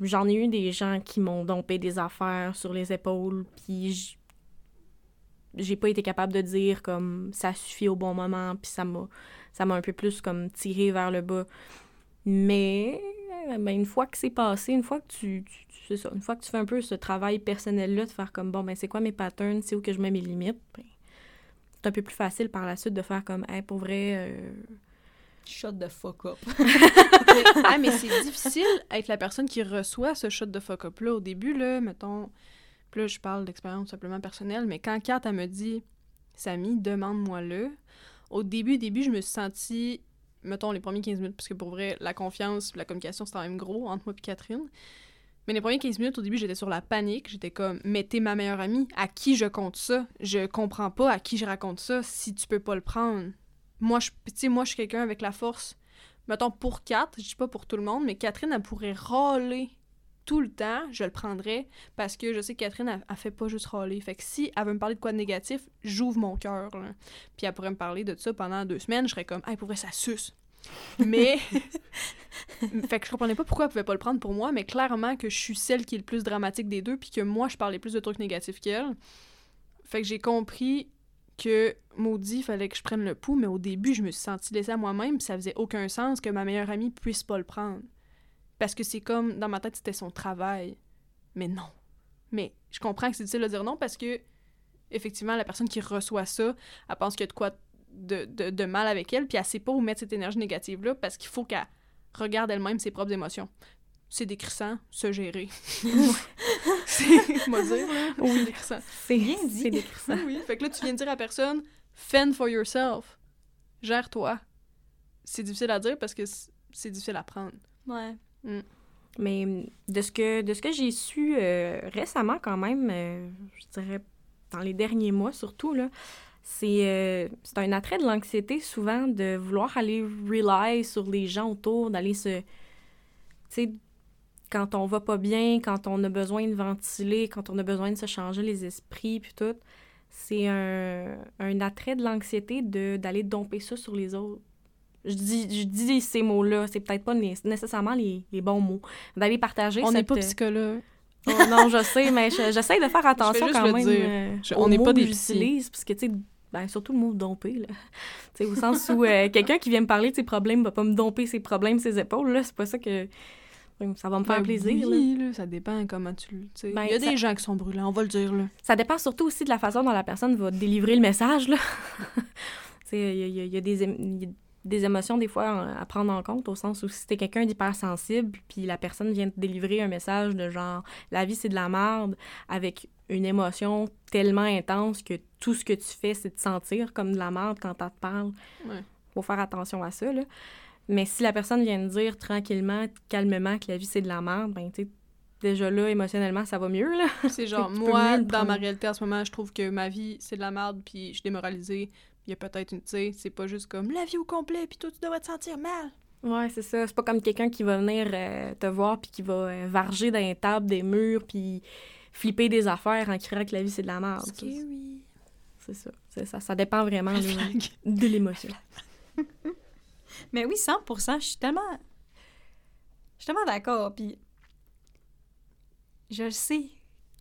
S3: j'en ai eu des gens qui m'ont dompé des affaires sur les épaules, puis j'ai pas été capable de dire comme ça suffit au bon moment, puis ça m'a ça m'a un peu plus comme tiré vers le bas. Mais ben, une fois que c'est passé, une fois que tu, tu, ça, une fois que tu fais un peu ce travail personnel là de faire comme bon ben c'est quoi mes patterns, c'est où que je mets mes limites, ben, c'est un peu plus facile par la suite de faire comme hey, pour vrai euh,
S1: Shut the fuck up.
S2: ah, mais c'est difficile être la personne qui reçoit ce shot de fuck up là au début, là, mettons. Puis là, je parle d'expérience simplement personnelle, mais quand Kat, elle me dit Samy, demande-moi-le, au début, début, je me suis sentie, mettons, les premiers 15 minutes, parce que pour vrai, la confiance, la communication, c'est quand même gros entre moi et Catherine. Mais les premiers 15 minutes, au début, j'étais sur la panique. J'étais comme, mais t'es ma meilleure amie. À qui je compte ça? Je comprends pas à qui je raconte ça si tu peux pas le prendre. Moi, je, moi, je suis quelqu'un avec la force mettons, pour Kat, je dis pas pour tout le monde, mais Catherine, elle pourrait râler tout le temps, je le prendrais, parce que je sais que Catherine, elle, elle fait pas juste râler. Fait que si elle veut me parler de quoi de négatif, j'ouvre mon cœur. Puis elle pourrait me parler de ça pendant deux semaines, je serais comme, hey, pour vrai, ça suce. Mais. fait que je comprenais pas pourquoi elle pouvait pas le prendre pour moi, mais clairement que je suis celle qui est le plus dramatique des deux, puis que moi, je parlais plus de trucs négatifs qu'elle. Fait que j'ai compris que maudit, fallait que je prenne le pouls, mais au début, je me suis sentie laissée à moi-même, ça faisait aucun sens que ma meilleure amie puisse pas le prendre. Parce que c'est comme, dans ma tête, c'était son travail. Mais non. Mais je comprends que c'est difficile de dire non parce que, effectivement, la personne qui reçoit ça, elle pense qu'il y a de quoi de, de, de mal avec elle, puis elle sait pas où mettre cette énergie négative-là parce qu'il faut qu'elle regarde elle-même ses propres émotions. C'est décrissant, se gérer. c'est, moi dire, là, c'est décrissant.
S3: c'est
S1: Bien dit.
S3: c'est décrissant.
S2: Oui, fait que là, tu viens de dire à personne, fend for yourself. Gère-toi. C'est difficile à dire parce que c'est difficile à prendre.
S1: Ouais.
S3: Mais hum, de ce que, de ce que j'ai su euh, récemment, quand même, euh, je dirais dans les derniers mois surtout, là, c'est euh, c'est un attrait de l'anxiété souvent de vouloir aller rely sur les gens autour, d'aller se. Tu sais, quand on va pas bien, quand on a besoin de ventiler, quand on a besoin de se changer les esprits, puis tout, c'est un, un attrait de l'anxiété de- d'aller domper ça sur les autres. Je dis, je dis ces mots-là, c'est peut-être pas né- nécessairement les, les bons mots. D'aller partager
S2: On n'est
S3: cette...
S2: pas psychologue.
S3: Oh, non, je sais, mais je- j'essaie de faire attention quand même
S2: dire.
S3: euh,
S2: Je- on n'est pas des
S3: j'utilise, parce que, tu sais, ben, surtout le mot « domper », là. Au sens où euh, quelqu'un qui vient me parler de ses problèmes va pas me domper ses problèmes, ses épaules, là, c'est pas ça que... Ça va me faire
S2: Ben
S3: plaisir,
S2: oui, là, ça dépend comment tu le...
S3: Ben,
S2: Il y a
S3: ça-
S2: des gens qui sont brûlants, on va le dire, là.
S3: Ça dépend surtout aussi de la façon dont la personne va délivrer le message, là. Il y a, y y des, y a des émotions, des fois, à prendre en compte, au sens où si t'es quelqu'un d'hypersensible, puis la personne vient te délivrer un message de genre « la vie, c'est de la merde », avec une émotion tellement intense que tout ce que tu fais, c'est de sentir comme de la merde quand elle te parle.
S2: Ouais.
S3: Faut faire attention à ça, là. Mais si la personne vient te dire tranquillement, calmement que la vie, c'est de la merde, ben, tu sais, déjà là, émotionnellement, ça va mieux, là.
S2: C'est genre, moi, dans ma réalité en ce moment, je trouve que ma vie, c'est de la merde, puis je suis démoralisée. Il y a peut-être une... Tu sais, c'est pas juste comme la vie au complet, puis toi, tu devrais te sentir mal.
S3: Ouais, c'est ça. C'est pas comme quelqu'un qui va venir euh, te voir puis qui va euh, varger dans les tables, des murs, puis flipper des affaires en criant que la vie, c'est de la merde.
S2: Scary.
S3: C'est ça. C'est ça. Ça dépend vraiment
S2: flag.
S3: de l'émotion.
S1: Mais oui, 100%, je suis tellement... Je suis tellement d'accord, puis... Je sais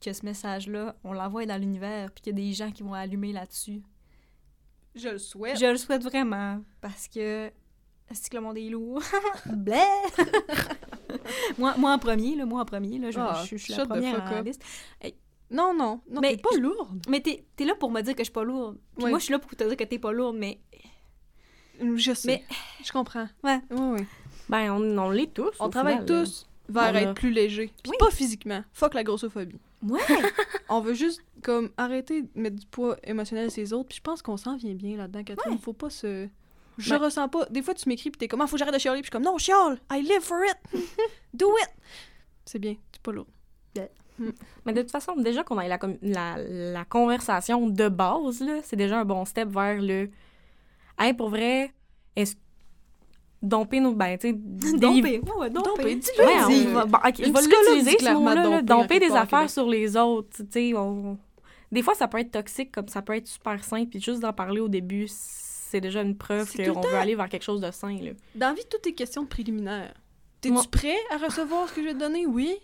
S1: que ce message-là, on l'envoie dans l'univers, puis qu'il y a des gens qui vont allumer là-dessus.
S2: Je le souhaite.
S1: Je le souhaite vraiment, parce que... Est-ce que le monde est lourd? Moi, moi en premier, là, moi en premier, là, je,
S2: Ah,
S1: je- je suis la première liste.
S2: Non, non, non,
S1: Mais
S2: t'es pas lourde.
S1: Mais t'es es là pour me dire que je suis pas lourde. Puis
S2: Oui.
S1: moi, je suis là pour te dire que t'es pas lourde, mais...
S2: Je sais.
S1: Mais-
S2: Je comprends.
S1: Ouais.
S2: Ouais, ouais.
S3: Ben, on, on l'est tous.
S2: On
S3: au
S2: travaille
S3: final, là.
S2: tous vers
S3: On a-
S2: être plus léger. Puis
S1: Oui.
S2: pas physiquement. Fuck la grossophobie.
S1: Ouais!
S2: On veut juste, comme, arrêter de mettre du poids émotionnel sur les autres. Puis je pense qu'on s'en vient bien là-dedans, Catherine. Faut pas se... Je
S3: Ouais.
S2: ressens pas. Des fois, tu m'écris, puis t'es comme, ah, faut que j'arrête de chialer. Puis je suis comme, non, chiale. I live for it. Do it. C'est bien. C'est pas lourd.
S3: Mais de toute façon, déjà qu'on ait la, la, la conversation de base, c'est déjà un bon step vers le. Hey, pour vrai, est-ce. Domper nos. Ben, tu sais.
S1: Domper. Ouais,
S2: Domper, dis-le.
S3: Ouais, on
S2: Dis.
S3: va, bon, ok, je
S2: Une
S3: vais
S2: psychologue
S3: l'utiliser, ce mot-là. là,
S2: domper
S3: des affaires sur les autres. Tu sais, on- Des fois, ça peut être toxique, comme ça peut être super sain, puis juste d'en parler au début, c'est déjà une preuve qu'on veut aller vers quelque chose de sain. Là.
S2: Dans vie, tout est question de préliminaire. T'es-tu
S3: Moi-
S2: prêt à recevoir ce que je vais te donner? Oui?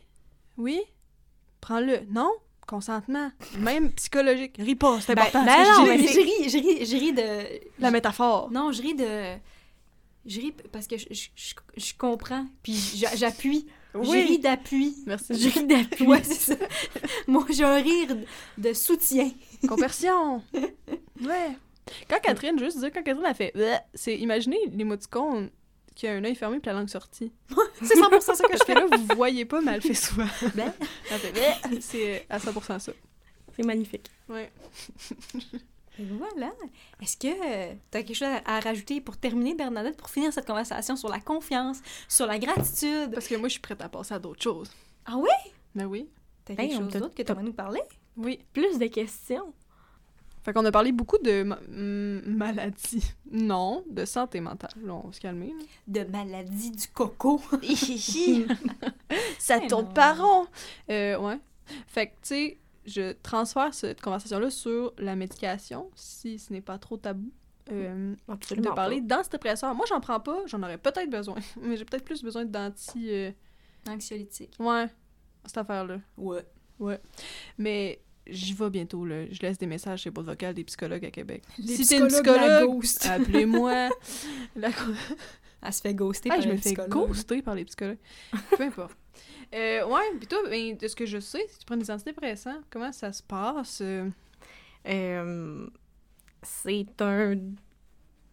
S2: Oui? Prends-le. Non? Consentement. Même psychologique. Ris pas, c'est
S3: Ben-
S2: important.
S3: ben
S2: que
S3: non,
S2: je
S1: ris, je ris de...
S2: La métaphore.
S1: Non, je ris de... Je ris parce que je, je, je- je comprends, puis j'a- j'appuie. Je ris d'appui.
S2: Merci.
S3: Je ris d'appui.
S1: Ouais, c'est ça. Moi, j'ai un rire de, soutien.
S2: Conversion. Ouais. Quand Catherine, juste dire, quand Catherine a fait Bleh c'est imaginez l'émoticône qui a un œil fermé puis la langue sortie.
S1: C'est 100% ça que je fais.
S2: là, vous voyez pas, mais elle fait souvent.
S1: Ben.
S2: Bleh C'est à 100% ça.
S3: C'est magnifique.
S2: Ouais.
S1: Et voilà. Est-ce que tu as quelque chose à, rajouter pour terminer, Bernadette, pour finir cette conversation sur la confiance, sur la gratitude?
S2: Parce que moi, je suis prête à passer à d'autres choses.
S1: Ah oui?
S2: Ben oui.
S1: T'as
S3: Ben,
S1: quelque chose d'autre que tu vas nous parler?
S2: Oui.
S3: Plus de questions.
S2: Fait qu'on a parlé beaucoup de ma- mm, maladie. Non, de santé mentale. Là, on va se calmer. là.
S1: De maladie du coco.
S2: Ça tourne pas rond. Euh, ouais. Fait que, tu sais, je transfère cette conversation-là sur la médication, si ce n'est pas trop tabou. Euh, de parler d'antidépresseurs. Moi, j'en prends pas, j'en aurais peut-être besoin, mais j'ai peut-être plus besoin d'anti... euh,
S1: Anxiolytique.
S2: Ouais, cette affaire-là.
S1: Ouais.
S2: Mais j'y vais bientôt, là. Je laisse des messages chez Boîte Vocale des psychologues à Québec.
S1: Les
S2: si t'es une psychologue, appelez-moi. La-
S1: Elle se fait ghoster
S2: Hey,
S1: par
S2: je me fais ghoster par les psychologues. Peu importe. Euh, ouais, pis toi, ben, de ce que je sais, si tu prends des antidépresseurs, comment ça se passe? euh?
S3: Euh, c'est un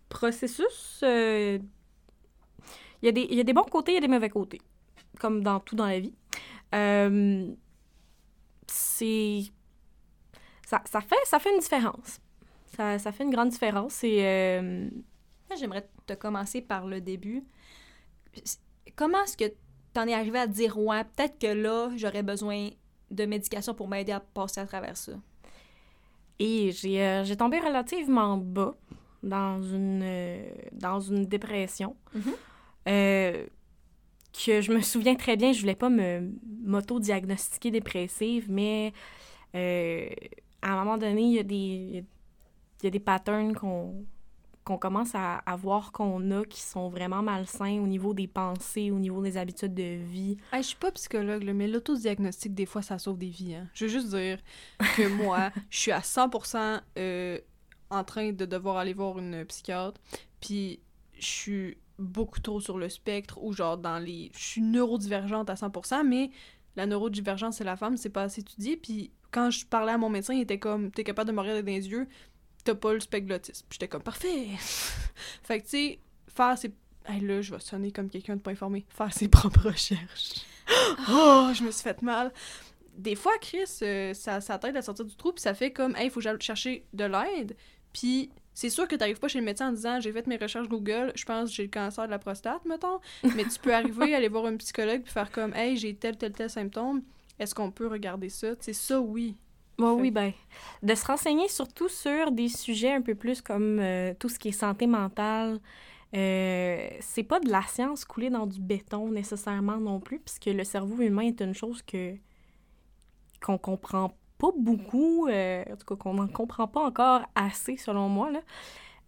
S3: processus. euh, Il y, a des- il y a des bons côtés, il y a des mauvais côtés, comme dans tout dans la vie. Euh, c'est. Ça, ça, fait, ça fait une différence. Ça, ça fait une grande différence. Euh,
S1: Moi, J'aimerais te commencer par le début. Comment est-ce que t'en es arrivé à te dire, ouais, peut-être que là, j'aurais besoin de médication pour m'aider à passer à travers ça?
S3: Et j'ai euh, j'ai tombé relativement bas dans une, euh, dans une dépression.
S1: Mhm.
S3: Euh, que je me souviens très bien, je voulais pas me m'auto-diagnostiquer dépressive, mais à un moment donné, il y a des, il y a des patterns qu'on qu'on commence à, à voir qu'on a qui sont vraiment malsains au niveau des pensées, au niveau des habitudes de vie.
S2: Hey, je suis pas psychologue, là, mais l'autodiagnostic, des fois, ça sauve des vies. Hein. Je veux juste dire que moi, je suis à 100% euh, en train de devoir aller voir une psychiatre, puis je suis beaucoup trop sur le spectre, ou genre dans les... Je suis neurodivergente à 100%, mais la neurodivergence, c'est la femme, c'est pas assez étudié, puis quand je parlais à mon médecin, il était comme, t'es capable de me regarder dans les yeux, t'as pas le spectre j'étais comme, parfait! fait que, tu sais, faire ses Hey, là, je vais sonner comme quelqu'un de pas informé. Faire ses propres recherches. oh, je me suis fait mal. Des fois, Chris, euh, ça, ça t'aide à sortir du trou, puis ça fait comme, hey, il faut que j'aille chercher de l'aide. Puis c'est sûr que t'arrives pas chez le médecin en disant, j'ai fait mes recherches Google, je pense que j'ai le cancer de la prostate, mettons. Mais tu peux arriver, aller voir un psychologue, puis faire comme, hey, j'ai tel, tel, tel symptôme. Est-ce qu'on peut regarder ça? C'est ça, oui.
S3: Ouais,
S2: Fait-
S3: oui, ben, de se renseigner surtout sur des sujets un peu plus comme euh, tout ce qui est santé mentale. Euh, c'est pas de la science coulée dans du béton nécessairement non plus, puisque le cerveau humain est une chose que qu'on comprend pas beaucoup, euh, en tout cas qu'on n'en comprend pas encore assez selon moi. Là.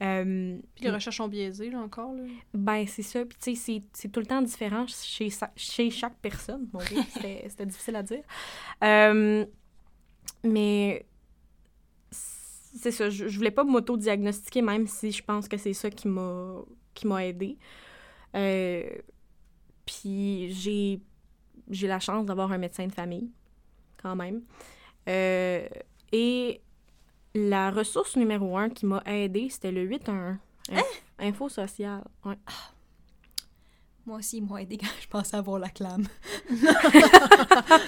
S3: Euh,
S2: Puis les recherches sont biaisées, là, encore, là.
S3: ben, c'est ça. Puis, tu sais, c'est- c'est tout le temps différent chez, chez chaque personne. C'était difficile à dire. Euh, mais c'est ça. Je, je voulais pas m'auto-diagnostiquer, même si je pense que c'est ça qui m'a qui m'a aidé. Euh, puis, j'ai j'ai la chance d'avoir un médecin de famille, quand même. Euh, et la ressource numéro un qui m'a aidée, c'était le 811. Inf- Info sociale. Ouais.
S1: Moi aussi, ils m'ont aidé quand je pensais avoir la clame.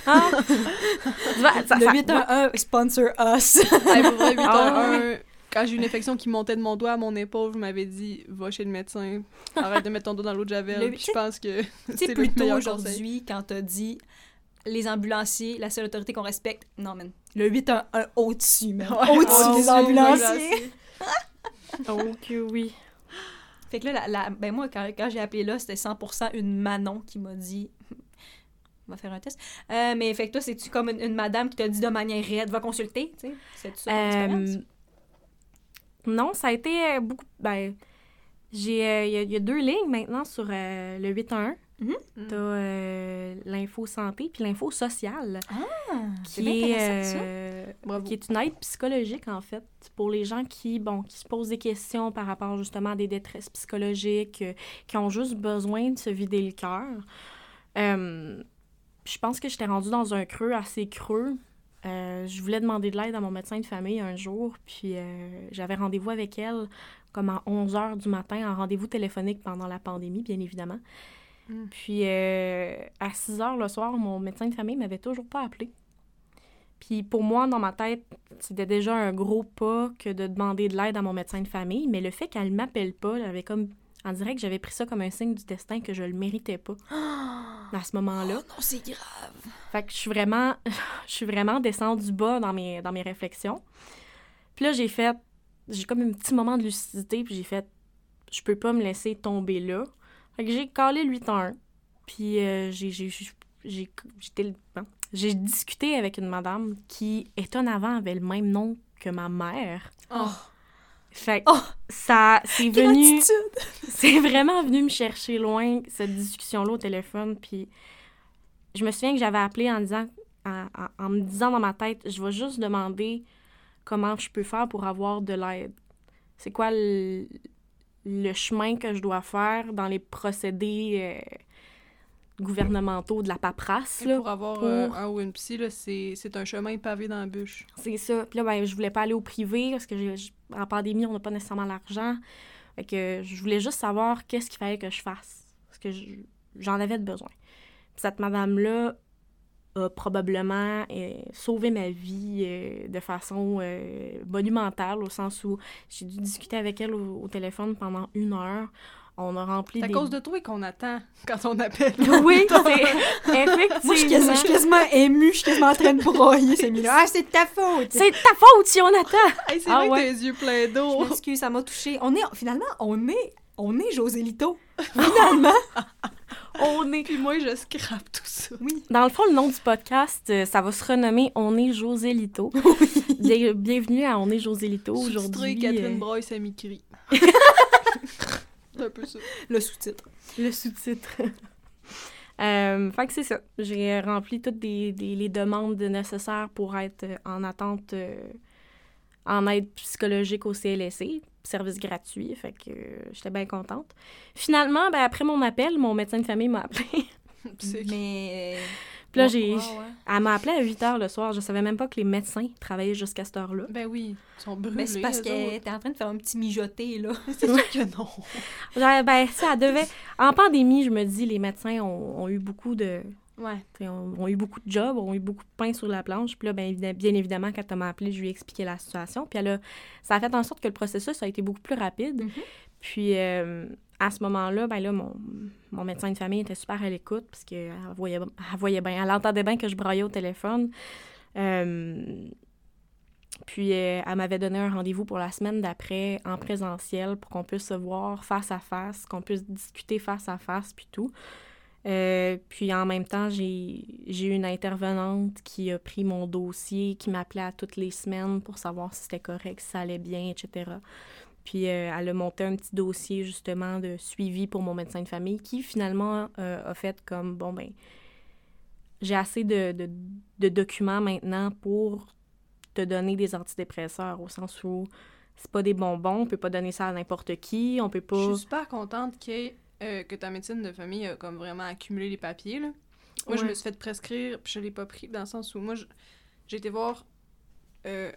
S3: Ça-
S1: le
S3: ça-
S1: 811 sponsor us.
S2: Hey, pour vrai, 8
S3: Ah,
S2: Quand j'ai eu une infection qui montait de mon doigt à mon épaule, je m'avais dit va chez le médecin, arrête de mettre ton doigt dans l'eau de javel.
S1: Le-
S2: Puis je pense que
S1: Tu sais,
S2: c'est le
S1: plus tôt
S2: meilleur
S1: aujourd'hui, quand t'as dit les ambulanciers, la seule autorité qu'on respecte, non, man. Le 8 a un au-dessus, man.
S2: Ouais,
S1: au-dessus des ambulanciers.
S3: Oh que oui.
S1: Fait que là, la, la- ben moi, quand, quand j'ai appelé là, c'était 100% une Manon qui m'a dit. On va faire un test. Euh, mais fait que toi, c'est-tu comme une, une madame qui t'a dit de manière raide, va consulter, tu sais? Ça?
S3: Euh, non, ça a été euh, beaucoup. Ben, j'ai. euh, Il y, y a deux lignes maintenant sur le 811.
S2: Mm.
S3: T'as euh, l'info santé puis l'info sociale,
S1: Ah,
S3: qui est, euh,
S2: Bravo.
S3: qui est une aide psychologique en fait pour les gens qui bon qui se posent des questions par rapport justement à des détresses psychologiques, euh, qui ont juste besoin de se vider le cœur. Je pense que j'étais rendue dans un creux assez creux. Je voulais demander de l'aide à mon médecin de famille un jour, puis j'avais rendez-vous avec elle comme à 11 h du matin, en rendez-vous téléphonique pendant la pandémie, bien évidemment.
S2: Mm.
S3: Puis euh, à 6 h le soir, mon médecin de famille m'avait toujours pas appelé. Puis pour moi, dans ma tête, c'était déjà un gros pas que de demander de l'aide à mon médecin de famille, mais le fait qu'elle m'appelle pas, j'avais comme en direct, j'avais pris ça comme un signe du destin que je le méritais pas à ce moment-là.
S1: Oh non, c'est grave.
S3: Fait que je suis vraiment, je suis vraiment descendue bas dans mes, dans mes réflexions. Puis là, j'ai fait, j'ai comme un petit moment de lucidité, puis j'ai fait, je peux pas me laisser tomber là. Fait que j'ai calé le 8-1. Puis euh, j'ai, j'ai, j'ai, discuté avec une madame qui, étonnamment, avait le même nom que ma mère.
S2: Oh.
S3: Fait que
S1: Oh,
S3: ça, c'est venu... C'est vraiment venu me chercher loin, cette discussion-là au téléphone. Puis je me souviens que j'avais appelé en, disant, en, en- en me disant dans ma tête, je vais juste demander comment je peux faire pour avoir de l'aide. C'est quoi le, le chemin que je dois faire dans les procédés euh, gouvernementaux de la paperasse. Là.
S2: pour avoir
S3: pour-
S2: euh, un ou une psy, c'est un chemin pavé dans la bûche.
S3: C'est ça. Puis là, ben, je voulais pas aller au privé parce que en pandémie, on n'a pas nécessairement l'argent. Fait que je voulais juste savoir qu'est-ce qu'il fallait que je fasse. Parce que je- j'en avais de besoin. Puis cette madame-là a probablement euh, sauvé ma vie euh, de façon euh, monumentale, au sens où j'ai dû discuter avec elle au, au téléphone pendant une heure. On a rempli
S2: C'est à
S3: des...
S2: cause de toi qu'on attend quand on appelle.
S3: Oui, c'est effectivement.
S1: Moi, je suis quasi- je suis quasiment émue, je suis quasiment en train de broyer, c'est là. Ah, c'est de ta faute!
S3: C'est de ta faute, Jonathan!
S2: Hey, c'est
S3: Ah
S2: vrai
S3: ouais.
S2: que les yeux pleins
S1: Je
S2: d'eau.
S1: m'excuse, ça m'a touchée. On est, finalement, on est, on est José Lito. Finalement.
S3: On est
S2: Puis moi, je scrape tout ça.
S1: Oui.
S3: Dans le fond, le nom du podcast, euh, ça va se renommer On est José Lito. Bien- bienvenue à On est José Lito aujourd'hui.
S2: Catherine
S3: euh,
S2: Broy, ça m'écrit. c'est un peu ça.
S1: Le sous-titre.
S3: le sous-titre. Euh, fait que c'est ça. J'ai rempli toutes des, des- les demandes nécessaires pour être en attente euh, en aide psychologique au CLSC, service gratuit. Fait que euh, j'étais bien contente. Finalement, ben, après mon appel, mon médecin de famille m'a appelé.
S1: Mais.
S3: Puis là, j'ai,
S1: ouais, ouais.
S3: elle m'a appelé à 8 h le soir. Je savais même pas que les médecins travaillaient jusqu'à cette heure-là.
S2: Ben oui, ils sont brûlés.
S1: Mais c'est parce
S2: eux
S1: que
S2: autres.
S1: t'es en train de faire un petit mijoté, là.
S2: C'est sûr que non.
S3: Genre, ben, ça devait. En pandémie, je me dis, les médecins ont, ont eu beaucoup de.
S2: Ouais.
S3: Ont, ont eu beaucoup de jobs, ont eu beaucoup de pain sur la planche. Puis là, ben, bien évidemment, quand elle m'a appelé, je lui ai expliqué la situation. Puis elle a- ça a fait en sorte que le processus a été beaucoup plus rapide.
S1: Mhm.
S3: Puis euh, à ce moment-là, ben là, mon, mon médecin de famille était super à l'écoute parce qu'elle voyait, elle voyait bien, elle entendait bien que je broyais au téléphone. Euh, puis euh, elle m'avait donné un rendez-vous pour la semaine d'après en présentiel pour qu'on puisse se voir face à face, qu'on puisse discuter face à face, puis tout. Euh, puis en même temps, j'ai une intervenante qui a pris mon dossier, qui m'appelait à toutes les semaines pour savoir si c'était correct, si ça allait bien, etc. Puis euh, elle a monté un petit dossier justement de suivi pour mon médecin de famille qui finalement euh, a fait comme, bon ben, j'ai assez de, de, documents maintenant pour te donner des antidépresseurs, au sens où c'est pas des bonbons, on peut pas donner ça à n'importe qui, on peut
S2: Je
S3: pas...
S2: suis super contente que, euh, que ta médecine de famille a comme vraiment accumulé les papiers. Là. Moi, je me suis fait prescrire, puis je l'ai pas pris, dans le sens où moi, j'ai été voir euh,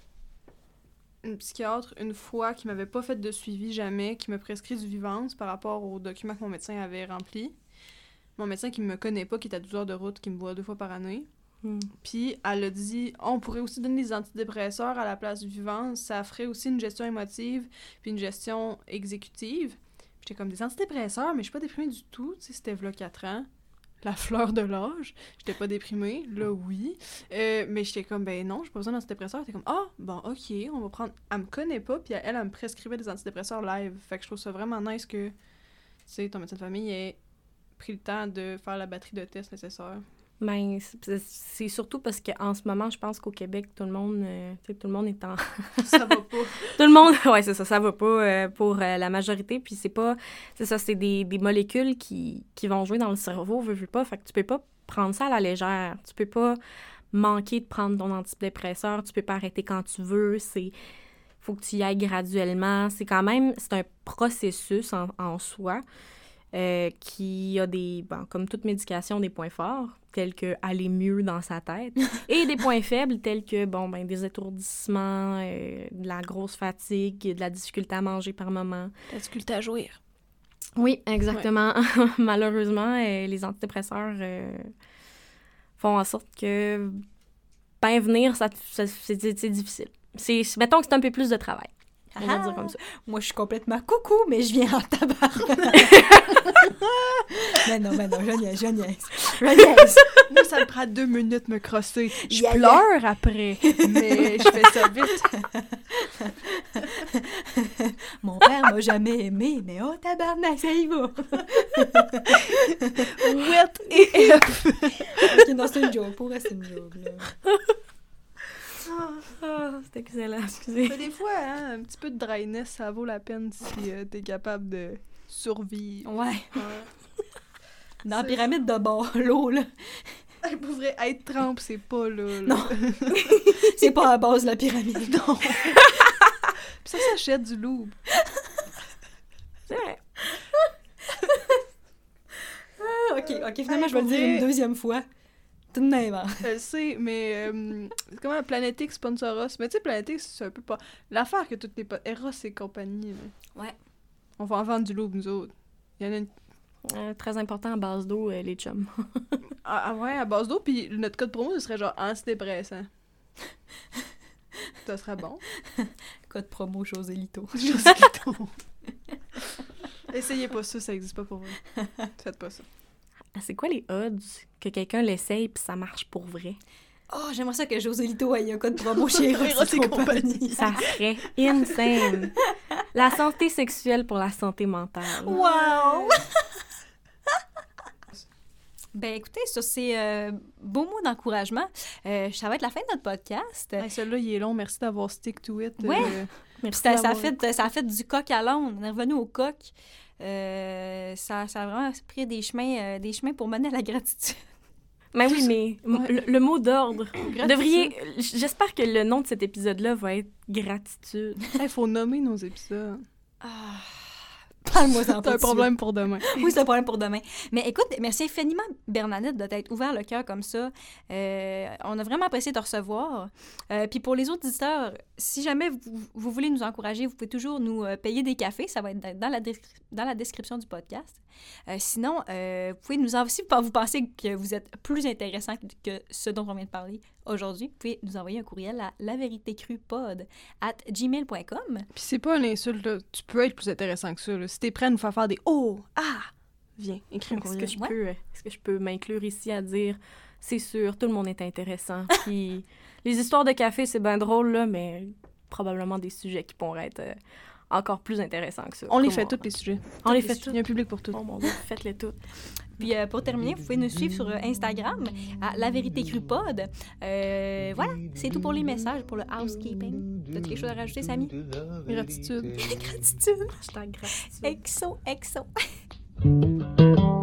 S2: une psychiatre une fois qui m'avait pas fait de suivi jamais, qui me prescrit du vivance par rapport aux documents que mon médecin avait remplis. Mon médecin qui me connaît pas, qui est à 12 heures de route, qui me voit deux fois par année.
S3: Hmm.
S2: Puis elle a dit on pourrait aussi donner des antidépresseurs à la place du vivant, ça ferait aussi une gestion émotive puis une gestion exécutive. J'étais comme des antidépresseurs, mais je suis pas déprimée du tout, tu sais, c'était v'là 4 ans. La fleur de l'âge. J'étais pas déprimée, là oui. Euh, mais j'étais comme ben non, j'ai pas besoin d'antidépresseurs. T'es comme ah bon ok, on va prendre. Elle me connaît pas, puis elle, elle me prescrivait des antidépresseurs live. Fait que je trouve ça vraiment nice que tu sais ton médecin de famille ait pris le temps de faire la batterie de tests nécessaires.
S3: Ben, c'est- surtout parce qu'en ce moment, je pense qu'au Québec, tout le monde, euh, tu sais, tout le monde est en...
S2: Ça va pas.
S3: tout le monde, ouais, c'est ça, ça va pas euh, pour euh, la majorité. Puis c'est pas, c'est ça, c'est des, des molécules qui, qui vont jouer dans le cerveau, veux, veux pas. Fait que tu peux pas prendre ça à la légère. Tu peux pas manquer de prendre ton antidépresseur. Tu peux pas arrêter quand tu veux. C'est, faut que tu y ailles graduellement. C'est quand même, c'est un processus en, en soi. Euh, qui a des, bon, comme toute médication, des points forts, tels que aller mieux dans sa tête, et des points faibles, tels que, bon, ben, des étourdissements, euh, de la grosse fatigue, de la difficulté à manger par moment.
S2: La difficulté à jouir.
S3: Oui, exactement. Malheureusement, euh, les antidépresseurs font en sorte que, ben, venir, ça, ça- c'est c'est difficile. C'est, mettons que c'est un peu plus de travail. On va
S1: Ah!
S3: dire comme ça.
S1: Moi, je suis complètement coucou, mais je viens en tabarnak. mais non, mais non, je niaise, je niaise. Je niaise.
S2: Moi, ça me prend deux minutes de me crosser. Je
S1: Yeah,
S2: pleure après, mais je fais ça vite.
S1: Mon père m'a jamais aimé, mais oh tabarnak, ça y va.
S2: Wet et F.
S1: ok, non, c'est une joke. Pour vrai, c'est une joke, là.
S3: Ah, c'est excellent, excusez.
S2: Mais des fois, hein, un petit peu de dryness, ça vaut la peine si euh, t'es capable de survivre.
S1: Ouais.
S2: Ouais.
S1: Dans la pyramide de bord, l'eau, là.
S2: Hey, pour vrai, être trempe, c'est pas là. là.
S1: Non. C'est pas à la base de la pyramide.
S2: non. Puis ça s'achète du loup.
S3: C'est vrai.
S1: Ah, ok, ok, finalement,
S2: Hey,
S1: je vais le dire une deuxième fois. Tout de même. hein.
S2: Je le sais, mais euh, comment Planetix Sponsoros. Mais tu sais, Planetix, c'est un peu pas. L'affaire que toutes les potes. Eros et compagnie. là.
S1: Ouais.
S2: On va en vendre du loup, nous autres. Il y en a une.
S3: Euh, très important à base d'eau, euh, les chums.
S2: Ah, ah ouais, à base d'eau, puis notre code promo, ce serait genre antidépressant. ça serait bon.
S1: Code promo José Lito.
S2: Essayez pas ça, ça existe pas pour vous. Faites pas ça.
S3: Ah, C'est quoi les odds que quelqu'un l'essaye puis ça marche pour vrai?
S1: Oh, j'aimerais ça que José Lito ait un code promo chez Eros et compagnie.
S3: Ça serait insane. La santé sexuelle pour la santé mentale.
S1: Wow! ben écoutez, ça c'est euh, beau mot d'encouragement. Euh, ça va être la fin de notre podcast.
S2: Hey, Celui-là, il est long. Merci d'avoir stick to it.
S1: Ouais.
S2: euh,
S3: Merci
S1: Ça, ça, a
S3: d'avoir-
S1: fait, ça a fait du coq à l'âne. On est revenu au coq. Euh, ça, ça a vraiment pris des chemins, euh, des chemins pour mener à la gratitude.
S3: Mais oui, mais
S2: Ouais.
S3: le, le mot d'ordre. Devriez. J'espère que le nom de cet épisode-là va être gratitude.
S2: Il faut nommer nos épisodes.
S1: Ah, Parle-moi
S2: C'est un problème pour demain.
S1: Oui, c'est un problème pour demain. Mais écoute, merci infiniment, Bernadette, de t'être ouvert le cœur comme ça. Euh, on a vraiment apprécié de te recevoir. Euh, puis pour les autres auditeurs, si jamais vous, vous voulez nous encourager, vous pouvez toujours nous euh, payer des cafés. Ça va être dans la, dans la description du podcast. Euh, sinon, euh, vous pouvez nous envoyer, si vous pensez que vous êtes plus intéressant que ce dont on vient de parler aujourd'hui, vous pouvez nous envoyer un courriel à lavéritécrupod at gmail.com.
S2: Puis c'est pas une insulte, là. Tu peux être plus intéressant que ça, là. Si t'es prêt à nous faire faire des « Oh! Ah! » Viens, écris un
S3: Est-ce que
S2: courriel.
S3: je
S1: Ouais.
S3: peux, est-ce que je peux m'inclure ici à dire, c'est sûr, tout le monde est intéressant. Puis les histoires de café, c'est bien drôle, là, mais probablement des sujets qui pourraient être euh, encore plus intéressants que ça.
S2: On les fait tous les sujets.
S3: On les
S2: Tous
S3: fait tous.
S2: Il y a un public pour tout.
S3: Oh mon dieu, faites-les toutes.
S1: Puis euh, pour terminer, vous pouvez nous suivre sur euh, Instagram à La Vérité Crue Pod. Euh, voilà, c'est tout pour les messages, pour le housekeeping. T'as quelque chose à rajouter, Samy?
S2: Gratitude.
S1: Gratitude.
S3: Hashtag gratitude.
S1: Exo, exo.